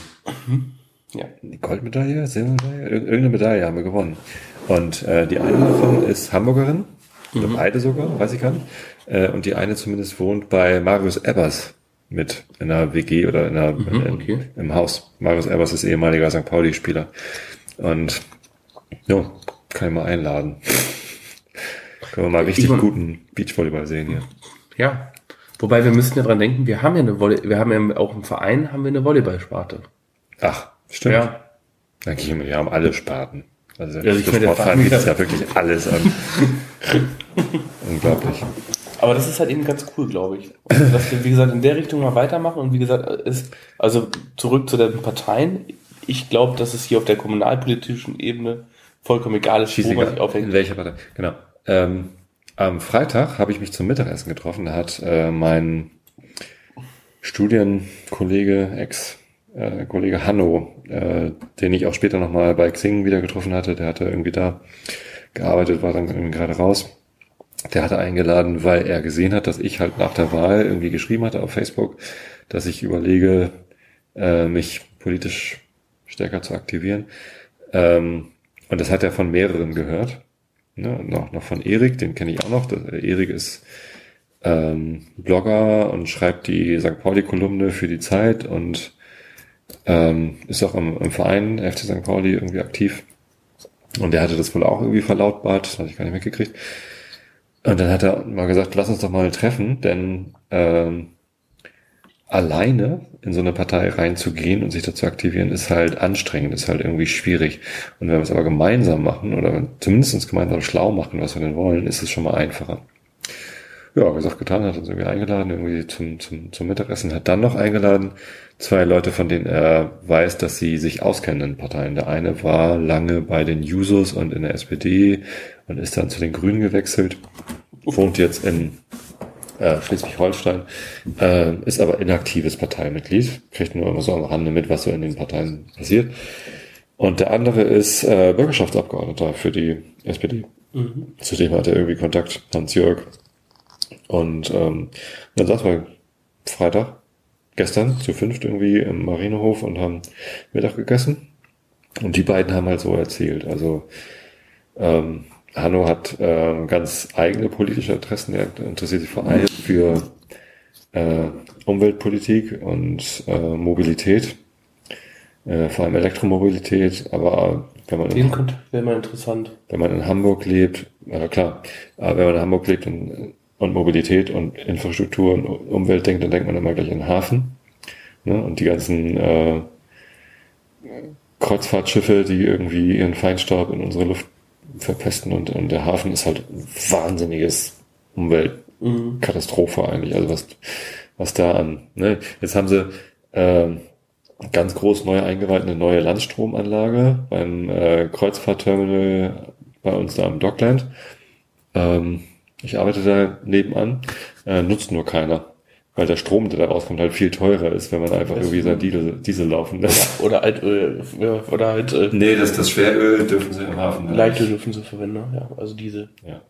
Ja. die Goldmedaille, Silbermedaille, Ir irgendeine Medaille haben wir gewonnen. Und äh, die eine davon ist Hamburgerin, oder beide sogar, weiß ich gar nicht. Äh, und die eine zumindest wohnt bei Marius Ebbers mit in einer WG oder in einer, in, okay. im Haus. Marius Ebbers ist ehemaliger St. Pauli-Spieler. Und ja, kann ich mal einladen. Können wir mal richtig Ich guten Beachvolleyball sehen hier. Ja. Wobei wir müssten ja dran denken, wir haben ja eine Volley wir haben ja auch im Verein haben wir eine Volleyballsparte. Ach, stimmt. Ja. Dann gehen wir, wir haben alle Sparten. Also, Also ich Sportverein Verein- geht es ja wirklich alles an. Unglaublich. Aber das ist halt eben ganz cool, glaube ich. Und dass wir, wie gesagt, in der Richtung mal weitermachen und wie gesagt, ist, also zurück zu den Parteien. Ich glaube, dass es hier auf der kommunalpolitischen Ebene vollkommen egal ist, wo man sich aufhängt. In welcher Partei? Genau. Ähm, am Freitag habe ich mich zum Mittagessen getroffen. Da hat äh, mein Studienkollege, Ex-Kollege äh, Hanno, äh, den ich auch später nochmal bei Xing wieder getroffen hatte, der hatte irgendwie da gearbeitet, war dann irgendwie gerade raus. Der hatte eingeladen, weil er gesehen hat, dass ich halt nach der Wahl irgendwie geschrieben hatte auf Facebook, dass ich überlege, äh, mich politisch stärker zu aktivieren. Ähm, und das hat er von mehreren gehört. Ne? Noch, noch von Erik, den kenne ich auch noch. Das, Erik ist ähm, Blogger und schreibt die St. Pauli-Kolumne für die Zeit und ähm, ist auch im, im Verein FC St. Pauli irgendwie aktiv. Und der hatte das wohl auch irgendwie verlautbart, das hatte ich gar nicht mitgekriegt. Und dann hat er mal gesagt, lass uns doch mal treffen, denn ähm, alleine in so eine Partei reinzugehen und sich dazu aktivieren, ist halt anstrengend, ist halt irgendwie schwierig. Und wenn wir es aber gemeinsam machen oder zumindest uns gemeinsam schlau machen, was wir denn wollen, ist es schon mal einfacher ja, gesagt, getan, hat uns irgendwie eingeladen, irgendwie zum, zum, zum Mittagessen, hat dann noch eingeladen zwei Leute, von denen er weiß, dass sie sich auskennen in Parteien. Der eine war lange bei den Jusos und in der SPD und ist dann zu den Grünen gewechselt, wohnt jetzt in äh, Schleswig-Holstein, äh, ist aber inaktives Parteimitglied, kriegt nur immer so am Rande mit, was so in den Parteien passiert. Und der andere ist äh, Bürgerschaftsabgeordneter für die SPD. Mhm. Zudem hat er irgendwie Kontakt, Hans-Jörg, und ähm, dann saßen wir Freitag, gestern, zu fünft irgendwie im Marinehof und haben Mittag gegessen. Und die beiden haben halt so erzählt. Also ähm, Hanno hat äh, ganz eigene politische Interessen. Er interessiert sich vor allem für äh, Umweltpolitik und äh, Mobilität, äh, vor allem Elektromobilität. Aber wenn man den wäre mal interessant. Wenn man in Hamburg lebt, äh, klar, aber wenn man in Hamburg lebt und und Mobilität und Infrastruktur und Umwelt denkt, dann denkt man immer gleich an den Hafen. Ne? Und die ganzen äh, Kreuzfahrtschiffe, die irgendwie ihren Feinstaub in unsere Luft verpesten und, und der Hafen ist halt ein wahnsinniges Umweltkatastrophe eigentlich. Also was, was da an. Ne? Jetzt haben sie äh, ganz groß neu eingeweiht eine neue Landstromanlage beim äh, Kreuzfahrtterminal bei uns da am Dockland. Ähm, ich arbeite da nebenan, äh, nutzt nur keiner. Weil der Strom, der da rauskommt, halt viel teurer ist, wenn man einfach das irgendwie sein Diesel, Diesel laufen lässt. Oder Altöl. Ja, oder halt. Äh, nee, das, das Schweröl dürfen sie im Hafen. Halt Leitöl dürfen sie verwenden, ne? ja. Also Diesel. Ja.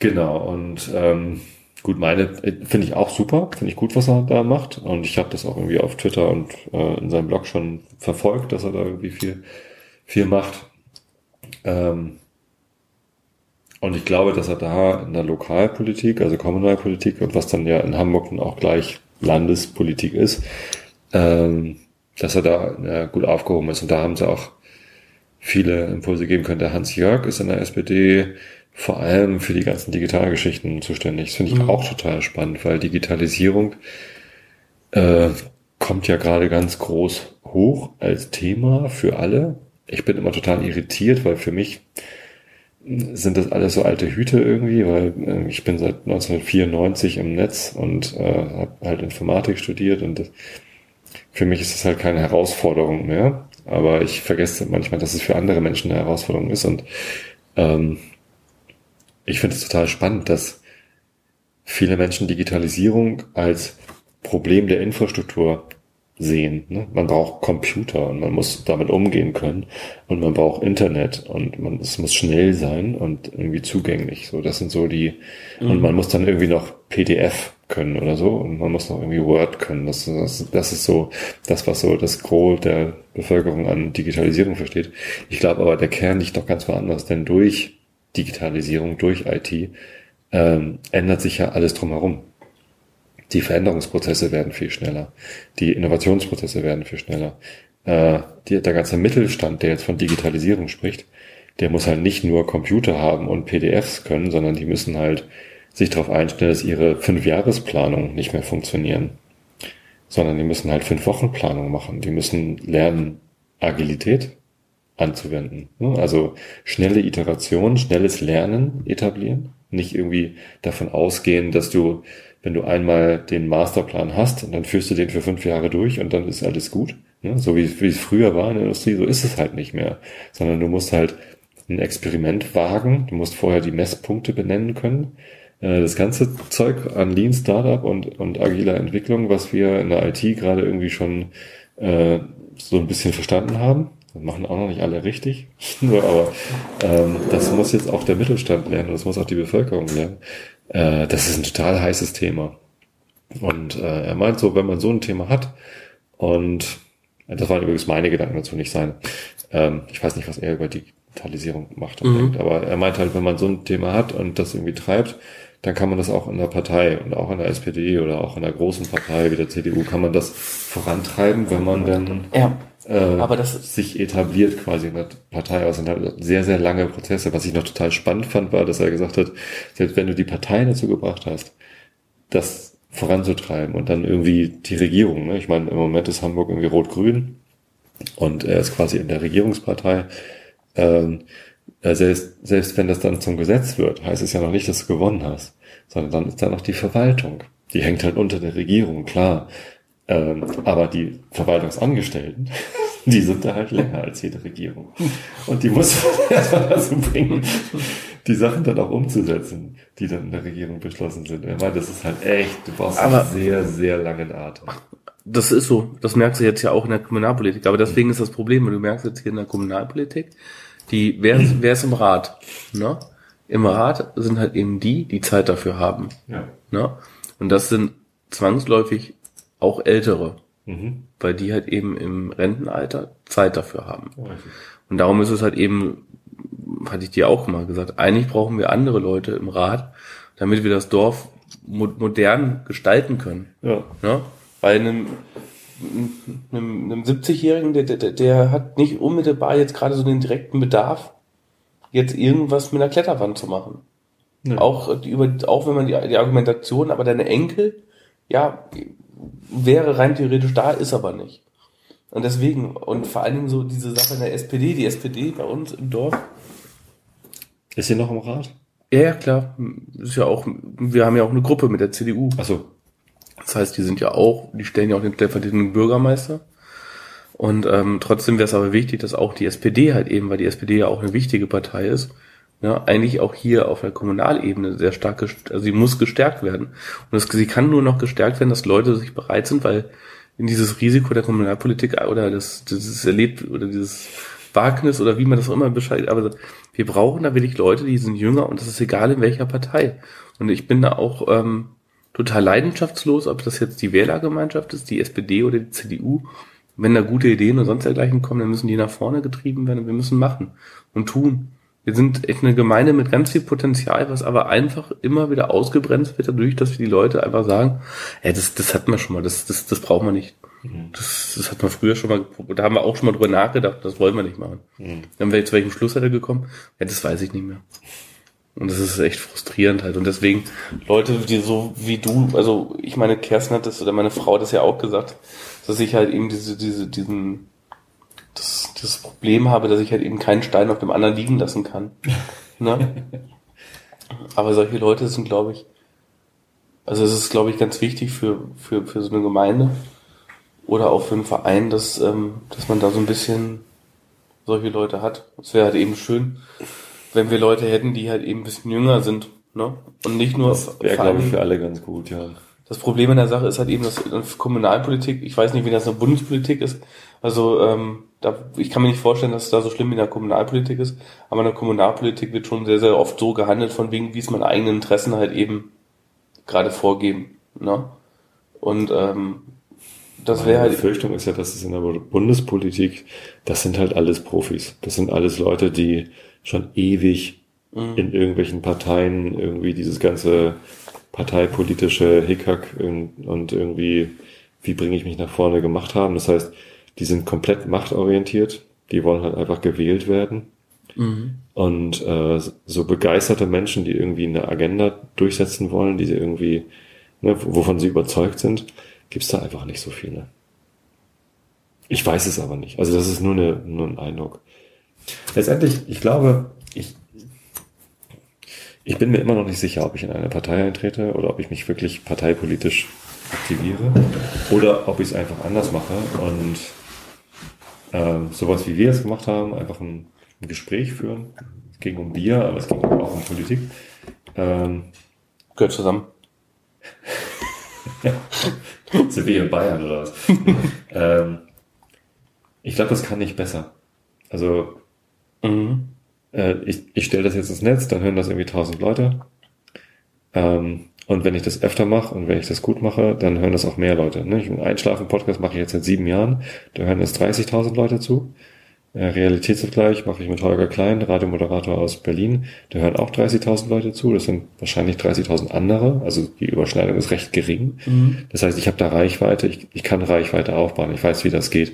Genau, und ähm, gut, meine finde ich auch super, finde ich gut, was er da macht. Und ich habe das auch irgendwie auf Twitter und äh, in seinem Blog schon verfolgt, dass er da irgendwie viel, viel macht. Ähm, und ich glaube, dass er da in der Lokalpolitik, also Kommunalpolitik und was dann ja in Hamburg dann auch gleich Landespolitik ist, ähm, dass er da ja, gut aufgehoben ist. Und da haben sie auch viele Impulse geben können. Der Hans-Jörg ist in der SPD vor allem für die ganzen Digitalgeschichten zuständig. Das finde ich mhm. auch total spannend, weil Digitalisierung äh, kommt ja gerade ganz groß hoch als Thema für alle. Ich bin immer total irritiert, weil für mich sind das alles so alte Hüte irgendwie, weil äh, ich bin seit 1994 im Netz und äh, habe halt Informatik studiert und das, für mich ist das halt keine Herausforderung mehr. Aber ich vergesse manchmal, dass es für andere Menschen eine Herausforderung ist und ähm, ich finde es total spannend, dass viele Menschen Digitalisierung als Problem der Infrastruktur sehen. Ne? Man braucht Computer und man muss damit umgehen können und man braucht Internet und man, es muss schnell sein und irgendwie zugänglich. So, das sind so die, mhm. und man muss dann irgendwie noch PDF können oder so und man muss noch irgendwie Word können. Das, das, das ist so das, was so das Gros der Bevölkerung an Digitalisierung versteht. Ich glaube aber, der Kern liegt doch ganz woanders, denn durch Digitalisierung, durch IT ähm, ändert sich ja alles drumherum die Veränderungsprozesse werden viel schneller, die Innovationsprozesse werden viel schneller. Äh, die, der ganze Mittelstand, der jetzt von Digitalisierung spricht, der muss halt nicht nur Computer haben und PDFs können, sondern die müssen halt sich darauf einstellen, dass ihre Fünfjahresplanung nicht mehr funktionieren, sondern die müssen halt fünf Wochen Planung machen. Die müssen lernen, Agilität anzuwenden. Also schnelle Iteration, schnelles Lernen etablieren nicht irgendwie davon ausgehen, dass du, wenn du einmal den Masterplan hast und dann führst du den für fünf Jahre durch und dann ist alles gut. Ne? So wie, wie es früher war in der Industrie, so ist es halt nicht mehr. Sondern du musst halt ein Experiment wagen, du musst vorher die Messpunkte benennen können. Äh, das ganze Zeug an Lean Startup und, und agiler Entwicklung, was wir in der IT gerade irgendwie schon äh, so ein bisschen verstanden haben, das machen auch noch nicht alle richtig, aber ähm, das muss jetzt auch der Mittelstand lernen, das muss auch die Bevölkerung lernen. Äh, das ist ein total heißes Thema. Und äh, er meint so, wenn man so ein Thema hat und das waren übrigens meine Gedanken dazu, nicht sein. Ähm, ich weiß nicht, was er über Digitalisierung macht und mhm. denkt, aber er meint halt, wenn man so ein Thema hat und das irgendwie treibt, dann kann man das auch in der Partei und auch in der SPD oder auch in der großen Partei wie der CDU kann man das vorantreiben, wenn man dann ja, äh, aber das sich etabliert quasi in der Partei aus. Und hat sehr, sehr lange Prozesse. Was ich noch total spannend fand, war, dass er gesagt hat, selbst wenn du die Partei dazu gebracht hast, das voranzutreiben und dann irgendwie die Regierung, ne? ich meine, im Moment ist Hamburg irgendwie rot-grün und er ist quasi in der Regierungspartei. Ähm, äh, selbst, selbst wenn das dann zum Gesetz wird, heißt es ja noch nicht, dass du gewonnen hast, sondern dann ist da noch die Verwaltung. Die hängt halt unter der Regierung, klar. Ähm, aber die Verwaltungsangestellten, die sind da halt länger als jede Regierung. Und die muss erstmal dazu bringen, die Sachen dann auch umzusetzen, die dann in der Regierung beschlossen sind. Ich meine, das ist halt echt, du brauchst aber einen sehr, sehr langen Atem. Das ist so. Das merkst du jetzt ja auch in der Kommunalpolitik. Aber deswegen ist das Problem, du merkst jetzt hier in der Kommunalpolitik, die, wer, wer ist im Rat? Ne? Im Rat sind halt eben die, die Zeit dafür haben. Ja. Ne? Und das sind zwangsläufig auch Ältere, mhm. weil die halt eben im Rentenalter Zeit dafür haben. Oh, und darum ist es halt eben, hatte ich dir auch mal gesagt, eigentlich brauchen wir andere Leute im Rat, damit wir das Dorf mo modern gestalten können. Ja. Ne? Bei einem einem, einem 70-Jährigen, der, der, der hat nicht unmittelbar jetzt gerade so den direkten Bedarf, jetzt irgendwas mit einer Kletterwand zu machen. Ja. Auch, die, über, auch wenn man die, die Argumentation, aber deine Enkel, ja, wäre rein theoretisch da, ist aber nicht. Und deswegen, und vor allen Dingen so diese Sache in der SPD, die SPD bei uns im Dorf. Ist sie noch im Rat? Ja, ja, klar. Ist ja auch, wir haben ja auch eine Gruppe mit der CDU. Ach so. Das heißt, die sind ja auch, die stellen ja auch den stellvertretenden Bürgermeister. Und ähm, trotzdem wäre es aber wichtig, dass auch die SPD halt eben, weil die SPD ja auch eine wichtige Partei ist, ja, eigentlich auch hier auf der Kommunalebene sehr stark, also sie muss gestärkt werden. Und es, sie kann nur noch gestärkt werden, dass Leute sich bereit sind, weil in dieses Risiko der Kommunalpolitik oder das, dieses Erlebt oder dieses Wagnis oder wie man das auch immer beschreibt, aber wir brauchen da wirklich Leute, die sind jünger und das ist egal in welcher Partei. Und ich bin da auch ähm, total leidenschaftslos, ob das jetzt die Wählergemeinschaft ist, die SPD oder die CDU. Wenn da gute Ideen und sonst dergleichen kommen, dann müssen die nach vorne getrieben werden und wir müssen machen und tun. Wir sind echt eine Gemeinde mit ganz viel Potenzial, was aber einfach immer wieder ausgebremst wird dadurch, dass wir die Leute einfach sagen, ja, das, das hatten wir schon mal, das, das, das brauchen wir nicht. Mhm. Das, das hat man früher schon mal, da haben wir auch schon mal drüber nachgedacht, das wollen wir nicht machen. Mhm. Dann wäre jetzt zu welchem Schluss hat er gekommen? Ja, das weiß ich nicht mehr. Und das ist echt frustrierend halt. Und deswegen, Leute, die so wie du, also ich meine, Kerstin hat das, oder meine Frau hat das ja auch gesagt, dass ich halt eben diese, diese, diesen, das, das Problem habe, dass ich halt eben keinen Stein auf dem anderen liegen lassen kann. ne? Aber solche Leute sind, glaube ich, also es ist, glaube ich, ganz wichtig für, für, für so eine Gemeinde oder auch für einen Verein, dass, ähm, dass man da so ein bisschen solche Leute hat. Es wäre halt eben schön, wenn wir Leute hätten, die halt eben ein bisschen jünger sind, ne? Und nicht nur. Das wäre, glaube ich, für alle ganz gut, ja. Das Problem in der Sache ist halt eben, dass Kommunalpolitik, ich weiß nicht, wie das in der Bundespolitik ist, also ähm, da, ich kann mir nicht vorstellen, dass es da so schlimm wie in der Kommunalpolitik ist, aber in der Kommunalpolitik wird schon sehr, sehr oft so gehandelt, von wegen, wie es meine eigenen Interessen halt eben gerade vorgeben. Ne? Und ähm, das wäre halt. Die Befürchtung ist ja, dass es in der Bundespolitik, das sind halt alles Profis. Das sind alles Leute, die schon ewig mhm. in irgendwelchen Parteien irgendwie dieses ganze parteipolitische Hickhack und irgendwie, wie bringe ich mich nach vorne gemacht haben. Das heißt, die sind komplett machtorientiert, die wollen halt einfach gewählt werden. Mhm. Und äh, so begeisterte Menschen, die irgendwie eine Agenda durchsetzen wollen, die sie irgendwie, ne, wovon sie überzeugt sind, gibt's da einfach nicht so viele. Ich weiß es aber nicht. Also das ist nur, eine, nur ein Eindruck. Letztendlich, ich glaube, ich, ich bin mir immer noch nicht sicher, ob ich in eine Partei eintrete oder ob ich mich wirklich parteipolitisch aktiviere oder ob ich es einfach anders mache und äh, sowas wie wir es gemacht haben, einfach ein, ein, Gespräch führen. Es ging um Bier, aber es ging auch um Politik. Ähm, Gehört zusammen. Sind wir in Bayern oder was? ähm, ich glaube, das kann nicht besser. Also mhm. äh, ich, ich stelle das jetzt ins Netz, dann hören das irgendwie tausend Leute. Ähm, und wenn ich das öfter mache und wenn ich das gut mache, dann hören das auch mehr Leute. Ne? Einen Einschlafen-Podcast mache ich jetzt seit sieben Jahren. Da hören jetzt 30.000 Leute zu. Äh, Realitätsabgleich mache ich mit Holger Klein, Radiomoderator aus Berlin. Da hören auch 30.000 Leute zu. Das sind wahrscheinlich 30.000 andere. Also die Überschneidung ist recht gering. Mhm. Das heißt, ich habe da Reichweite. Ich, ich kann Reichweite aufbauen. Ich weiß, wie das geht.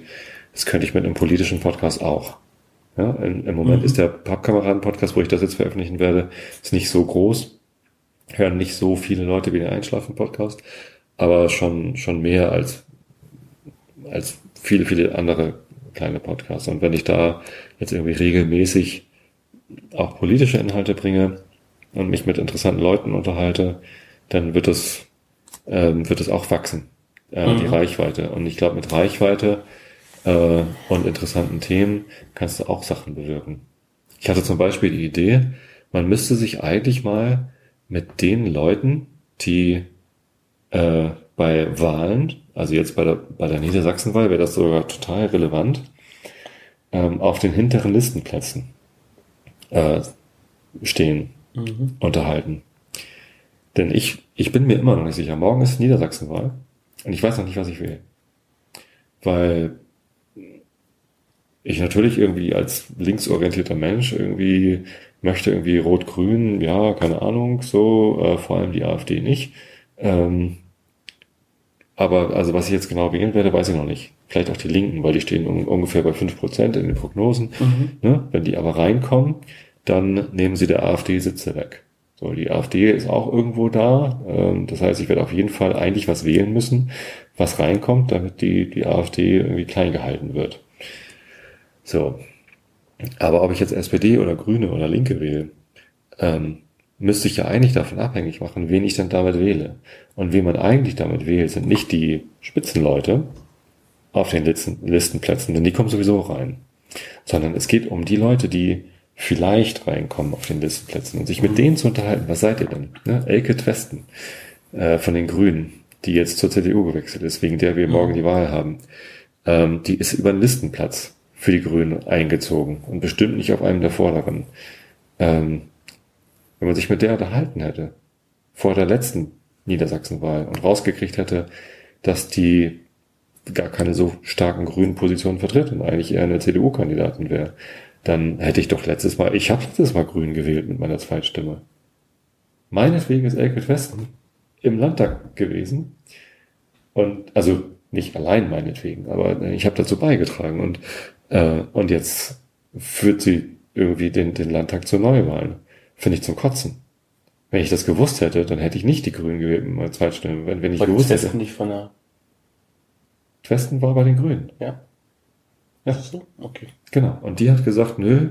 Das könnte ich mit einem politischen Podcast auch. Ja, im, im Moment mhm. ist der Pappkameraden-Podcast, wo ich das jetzt veröffentlichen werde, ist nicht so groß hören nicht so viele Leute wie den Einschlafen-Podcast, aber schon, schon mehr als, als viele, viele andere kleine Podcasts. Und wenn ich da jetzt irgendwie regelmäßig auch politische Inhalte bringe und mich mit interessanten Leuten unterhalte, dann wird es, ähm, wird es auch wachsen, äh, mhm. die Reichweite. Und ich glaube, mit Reichweite äh, und interessanten Themen kannst du auch Sachen bewirken. Ich hatte zum Beispiel die Idee, man müsste sich eigentlich mal mit den Leuten, die äh, bei Wahlen, also jetzt bei der, bei der Niedersachsenwahl wäre das sogar total relevant, ähm, auf den hinteren Listenplätzen äh, stehen, mhm. unterhalten. Denn ich, ich bin mir immer noch nicht sicher. Morgen ist Niedersachsenwahl und ich weiß noch nicht, was ich will. Weil ich natürlich irgendwie als linksorientierter Mensch irgendwie möchte irgendwie Rot-Grün, ja, keine Ahnung, so, äh, vor allem die AfD nicht. Ähm, aber also was ich jetzt genau wählen werde, weiß ich noch nicht. Vielleicht auch die Linken, weil die stehen um, ungefähr bei fünf Prozent in den Prognosen. Mhm. Ne? Wenn die aber reinkommen, dann nehmen sie der AfD Sitze weg. So, die AfD ist auch irgendwo da. Ähm, das heißt, ich werde auf jeden Fall eigentlich was wählen müssen, was reinkommt, damit die, die AfD irgendwie klein gehalten wird. So, aber ob ich jetzt SPD oder Grüne oder Linke wähle, ähm, müsste ich ja eigentlich davon abhängig machen, wen ich denn damit wähle. Und wen man eigentlich damit wählt, sind nicht die Spitzenleute auf den Listen, Listenplätzen, denn die kommen sowieso rein. Sondern es geht um die Leute, die vielleicht reinkommen auf den Listenplätzen und sich mit denen zu unterhalten. Was seid ihr denn? Ne? Elke Twesten äh, von den Grünen, die jetzt zur CDU gewechselt ist, wegen der wir morgen die Wahl haben. Ähm, die ist über den Listenplatz für die Grünen eingezogen und bestimmt nicht auf einem der vorderen. Ähm, wenn man sich mit der unterhalten hätte, vor der letzten Niedersachsenwahl und rausgekriegt hätte, dass die gar keine so starken grünen Positionen vertritt und eigentlich eher eine CDU-Kandidatin wäre, dann hätte ich doch letztes Mal, ich habe letztes Mal grün gewählt mit meiner Zweitstimme. Meinetwegen ist Elke Westen im Landtag gewesen. Und also nicht allein meinetwegen, aber ich habe dazu beigetragen. Und äh, und jetzt führt sie irgendwie den, den Landtag zur Neuwahlen. Finde ich zum Kotzen. Wenn ich das gewusst hätte, dann hätte ich nicht die Grünen gewählt mit meiner Zweitstimme. Wenn, wenn ich War gewusst hätte. nicht von der Westen war bei den Grünen. Ja. Ja. So? Okay. Genau. Und die hat gesagt, nö,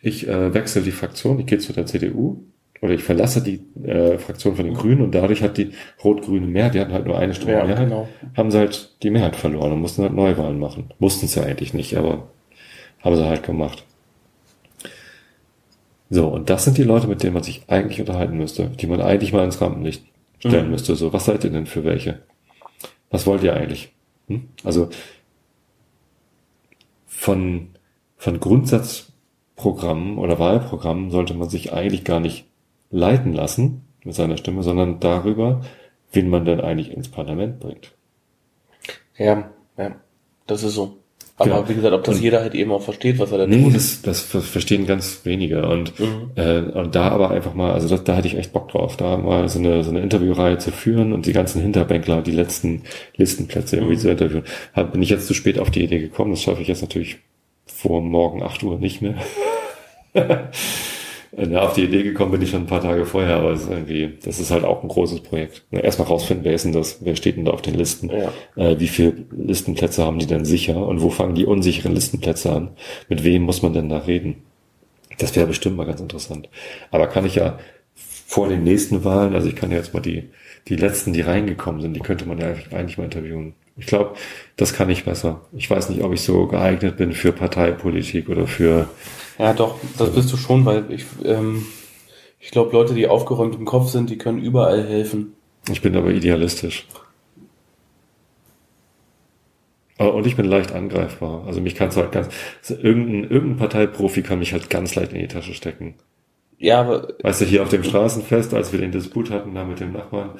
ich äh, wechsle die Fraktion, ich gehe zu der CDU oder ich verlasse die äh, Fraktion von den Grünen und dadurch hat die rot-grüne Mehrheit, die hatten halt nur eine Stimme ja, Mehrheit, genau. haben sie halt die Mehrheit verloren und mussten halt Neuwahlen machen. Mussten sie ja eigentlich nicht, aber haben sie halt gemacht. So, und das sind die Leute, mit denen man sich eigentlich unterhalten müsste, die man eigentlich mal ins Rampenlicht stellen mhm. müsste. So, was seid ihr denn für welche? Was wollt ihr eigentlich? Hm? Also von, von Grundsatzprogrammen oder Wahlprogrammen sollte man sich eigentlich gar nicht leiten lassen mit seiner Stimme, sondern darüber, wen man denn eigentlich ins Parlament bringt. Ja, ja, das ist so. Aber genau. wie gesagt, ob das und, jeder halt eben auch versteht, was er da nee, tut. Nee, das, das verstehen ganz wenige. Und, mhm. äh, und da aber einfach mal, also das, da hatte ich echt Bock drauf, da mal so eine, so eine Interviewreihe zu führen und die ganzen Hinterbänkler, die letzten Listenplätze irgendwie mhm. zu interviewen. Hab, bin ich jetzt zu spät auf die Idee gekommen, das schaffe ich jetzt natürlich vor morgen acht Uhr nicht mehr. Ja, auf die Idee gekommen bin ich schon ein paar Tage vorher, aber es ist irgendwie, das ist halt auch ein großes Projekt. Erstmal rausfinden, wer ist denn das, wer steht denn da auf den Listen, ja. äh, wie viele Listenplätze haben die denn sicher und wo fangen die unsicheren Listenplätze an, mit wem muss man denn da reden. Das wäre bestimmt mal ganz interessant. Aber kann ich ja vor den nächsten Wahlen, also ich kann ja jetzt mal die, die letzten, die reingekommen sind, die könnte man ja eigentlich mal interviewen. Ich glaube, das kann ich besser. Ich weiß nicht, ob ich so geeignet bin für Parteipolitik oder für. Ja, doch, das bist du schon, weil ich, ähm, ich glaube, Leute, die aufgeräumt im Kopf sind, die können überall helfen. Ich bin aber idealistisch. Und ich bin leicht angreifbar. Also mich kannst du halt ganz, irgendein, irgendein Parteiprofi kann mich halt ganz leicht in die Tasche stecken. Ja, aber. Weißt du, hier auf dem Straßenfest, als wir den Disput hatten da mit dem Nachbarn,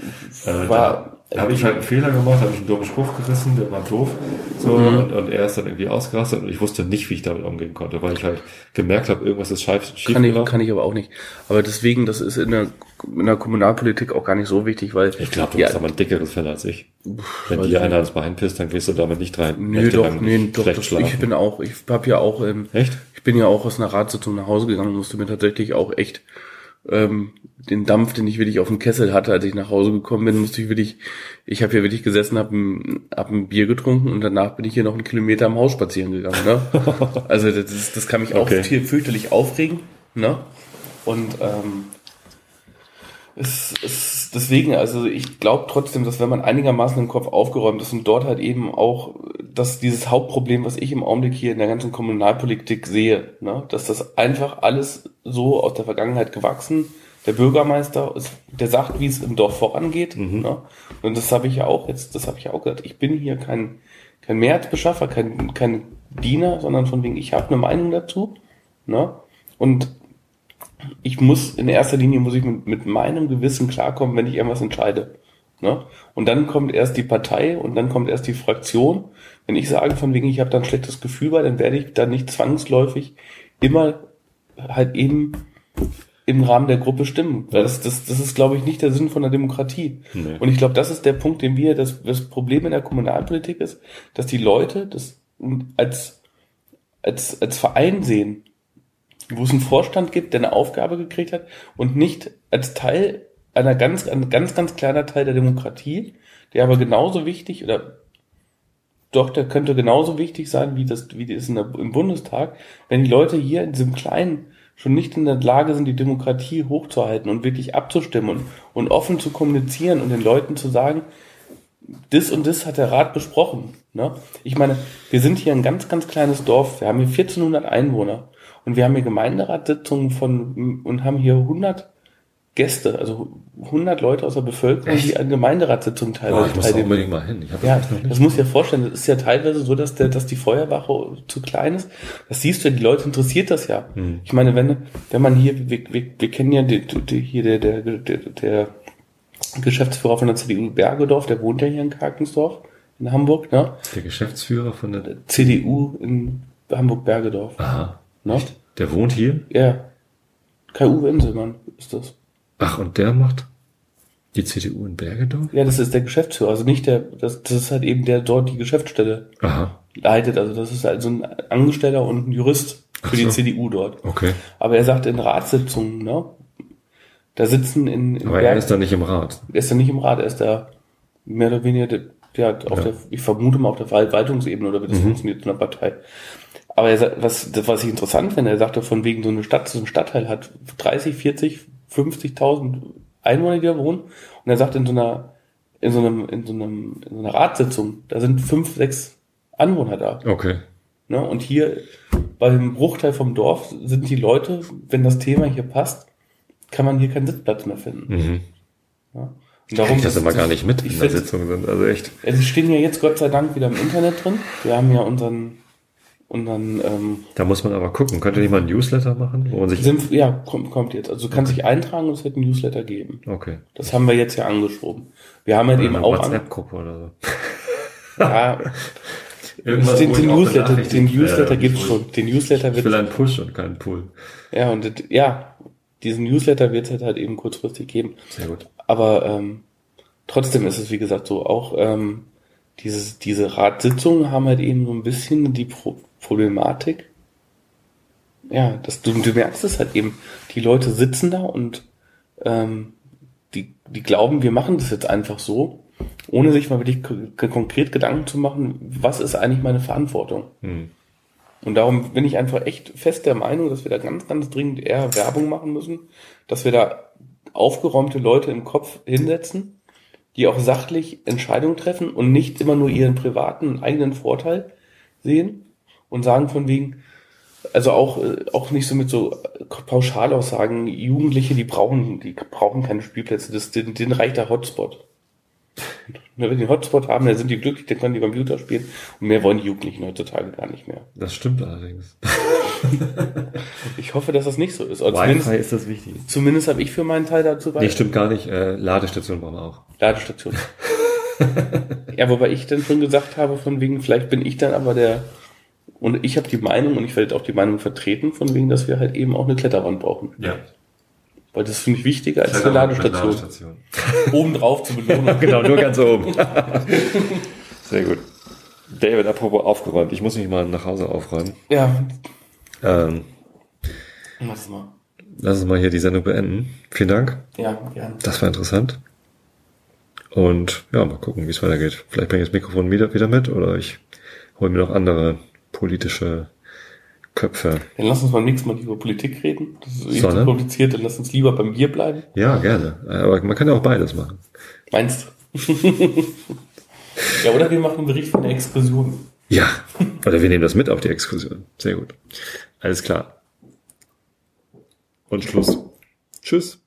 äh, war, da habe ich halt einen Fehler gemacht, habe ich einen dummen Spruch gerissen, der war doof. So, mhm. und, und er ist dann irgendwie ausgerastet und ich wusste nicht, wie ich damit umgehen konnte, weil ich halt gemerkt habe, irgendwas ist schief, schief kann ich, kann ich aber auch nicht. Aber deswegen, das ist in der, in der Kommunalpolitik auch gar nicht so wichtig, weil. Ich glaube, du ja, bist aber ein dickeres Fell als ich. Wenn dir einer ans Bein pisst, dann gehst du damit nicht rein. Nö, doch, nee, doch, das, ich bin auch, ich habe ja auch, ähm, Echt? ich bin ja auch aus einer Ratssitzung nach Hause gegangen und musste mir tatsächlich auch echt ähm, den Dampf, den ich wirklich auf dem Kessel hatte, als ich nach Hause gekommen bin, musste ich wirklich, ich habe hier wirklich gesessen, habe ein, hab ein Bier getrunken und danach bin ich hier noch einen Kilometer am Haus spazieren gegangen. Ne? also das, ist, das kann mich auch okay. viel fürchterlich aufregen. Ne? Und ähm, es, es, deswegen, also ich glaube trotzdem, dass wenn man einigermaßen im Kopf aufgeräumt ist und dort halt eben auch, dass dieses Hauptproblem, was ich im Augenblick hier in der ganzen Kommunalpolitik sehe, ne, dass das einfach alles so aus der Vergangenheit gewachsen. Der Bürgermeister, ist, der sagt, wie es im Dorf vorangeht. Mhm. Ne? Und das habe ich ja auch jetzt, das habe ich ja auch gesagt. Ich bin hier kein, kein Mehrheitsbeschaffer, kein, kein Diener, sondern von wegen, ich habe eine Meinung dazu. Ne? Und ich muss, in erster Linie muss ich mit, mit meinem Gewissen klarkommen, wenn ich irgendwas entscheide. Ne? Und dann kommt erst die Partei und dann kommt erst die Fraktion. Wenn ich sage, von wegen, ich habe da ein schlechtes Gefühl bei, dann werde ich da nicht zwangsläufig immer halt eben im Rahmen der Gruppe stimmen. Das, das, das ist, glaube ich, nicht der Sinn von der Demokratie. Nee. Und ich glaube, das ist der Punkt, den wir, das, das Problem in der Kommunalpolitik ist, dass die Leute das als, als, als Verein sehen wo es einen Vorstand gibt, der eine Aufgabe gekriegt hat und nicht als Teil einer ganz, ein ganz, ganz kleiner Teil der Demokratie, der aber genauso wichtig oder doch, der könnte genauso wichtig sein wie das, wie das der, im Bundestag, wenn die Leute hier in diesem kleinen schon nicht in der Lage sind, die Demokratie hochzuhalten und wirklich abzustimmen und, und offen zu kommunizieren und den Leuten zu sagen, das und das hat der Rat besprochen. Ne? Ich meine, wir sind hier ein ganz, ganz kleines Dorf. Wir haben hier 1400 Einwohner. Und wir haben hier Gemeinderatssitzungen von und haben hier 100 Gäste, also 100 Leute aus der Bevölkerung, Echt? die an Gemeinderatssitzungen teilweise oh, ich muss teilnehmen. unbedingt mal hin. Ich ja, das muss ja vorstellen. Das ist ja teilweise so, dass der, dass die Feuerwache zu klein ist. Das siehst du, die Leute interessiert das ja. Hm. Ich meine, wenn, wenn man hier, wir, wir, wir kennen ja die, die, hier der, der, der, der Geschäftsführer von der CDU Bergedorf, der wohnt ja hier in Karkensdorf in Hamburg, ne? Der Geschäftsführer von der CDU in Hamburg Bergedorf. Aha. Ne? Der wohnt hier? Ja. Kai-Uwe Inselmann ist das. Ach, und der macht die CDU in Bergedorf? Ja, das ist der Geschäftsführer. Also nicht der, das, das ist halt eben der dort die Geschäftsstelle Aha. leitet. Also das ist halt so ein Angestellter und ein Jurist für so. die CDU dort. Okay. Aber er sagt in Ratssitzungen, ne? Da sitzen in, in Aber Berg, er ist da nicht im Rat. Er ist da nicht im Rat, er ist da mehr oder weniger der, der auf ja. der, ich vermute mal auf der Verwaltungsebene oder wie das mhm. funktioniert in der Partei. Aber er sagt, was, das, was ich interessant finde, er sagte von wegen so eine Stadt, so ein Stadtteil hat 30, 40, 50.000 Einwohner, die da wohnen. Und er sagt in so einer, in so einem, in so einem, in so einer Ratssitzung, da sind fünf, sechs Anwohner da. Okay. Ne? Und hier beim Bruchteil vom Dorf sind die Leute, wenn das Thema hier passt, kann man hier keinen Sitzplatz mehr finden. Mhm. Ja? Darum ich das immer gar nicht mit, in der Sitzung sind, also echt. Sie stehen ja jetzt Gott sei Dank wieder im Internet drin. Wir haben ja unseren und dann. Ähm, da muss man aber gucken. Könnte nicht mal ein Newsletter machen, wo man sich. Sind, ja, kommt, kommt jetzt. Also du kannst okay. dich eintragen und es wird ein Newsletter geben. Okay. Das haben wir jetzt ja angeschoben. Wir haben halt oder eben auch. WhatsApp-Gruppe oder so. Ja. Irgendwas den, den Newsletter, den Newsletter gibt's schon. Den Newsletter wird. Ich will einen Push und keinen Pull. Ja, und ja, diesen Newsletter wird es halt, halt eben kurzfristig geben. Sehr gut. Aber ähm, trotzdem ist es, wie gesagt, so auch ähm, dieses, diese Ratssitzungen haben halt eben so ein bisschen die Pro Problematik. Ja, das, du, du merkst es halt eben. Die Leute sitzen da und ähm, die, die glauben, wir machen das jetzt einfach so, ohne sich mal wirklich konkret Gedanken zu machen, was ist eigentlich meine Verantwortung. Hm. Und darum bin ich einfach echt fest der Meinung, dass wir da ganz, ganz dringend eher Werbung machen müssen, dass wir da aufgeräumte Leute im Kopf hinsetzen, die auch sachlich Entscheidungen treffen und nicht immer nur ihren privaten eigenen Vorteil sehen und sagen von wegen, also auch, äh, auch nicht so mit so Pauschalaussagen, Jugendliche, die brauchen, die brauchen keine Spielplätze, das, denen, denen reicht der Hotspot. Wenn die einen Hotspot haben, dann sind die glücklich, dann können die Computer spielen und mehr wollen die Jugendlichen heutzutage gar nicht mehr. Das stimmt allerdings. Ich hoffe, dass das nicht so ist. Oder Wi-Fi zumindest ist das wichtig. zumindest habe ich für meinen Teil dazu Nee, stimmt gar nicht. Äh, Ladestation brauchen wir auch. Ladestation. ja, wobei ich dann schon gesagt habe, von wegen, vielleicht bin ich dann aber der, und ich habe die Meinung, und ich werde auch die Meinung vertreten, von wegen, dass wir halt eben auch eine Kletterwand brauchen. Ja. Weil das finde ich wichtiger als eine Ladestation. Ladestation. Oben drauf zu belohnen. genau, nur ganz oben. Sehr gut. David, apropos aufgeräumt. Ich muss mich mal nach Hause aufräumen. ja, Ähm, mach das mal. lass uns mal hier die Sendung beenden. Vielen Dank. Ja, gerne. Das war interessant. Und ja, mal gucken, wie es weitergeht. Vielleicht bringe ich das Mikrofon wieder, wieder mit oder ich hole mir noch andere politische Köpfe. Dann lass uns mal nächstes Mal über Politik reden. Das ist eh So, zu ne? kompliziert, dann lass uns lieber beim Bier bleiben. Ja, gerne. Aber man kann ja auch beides machen. Meinst du? ja, oder wir machen einen Bericht von der Exkursion. Ja. Oder wir nehmen das mit auf die Exkursion. Sehr gut. Alles klar. Und Schluss. Tschüss.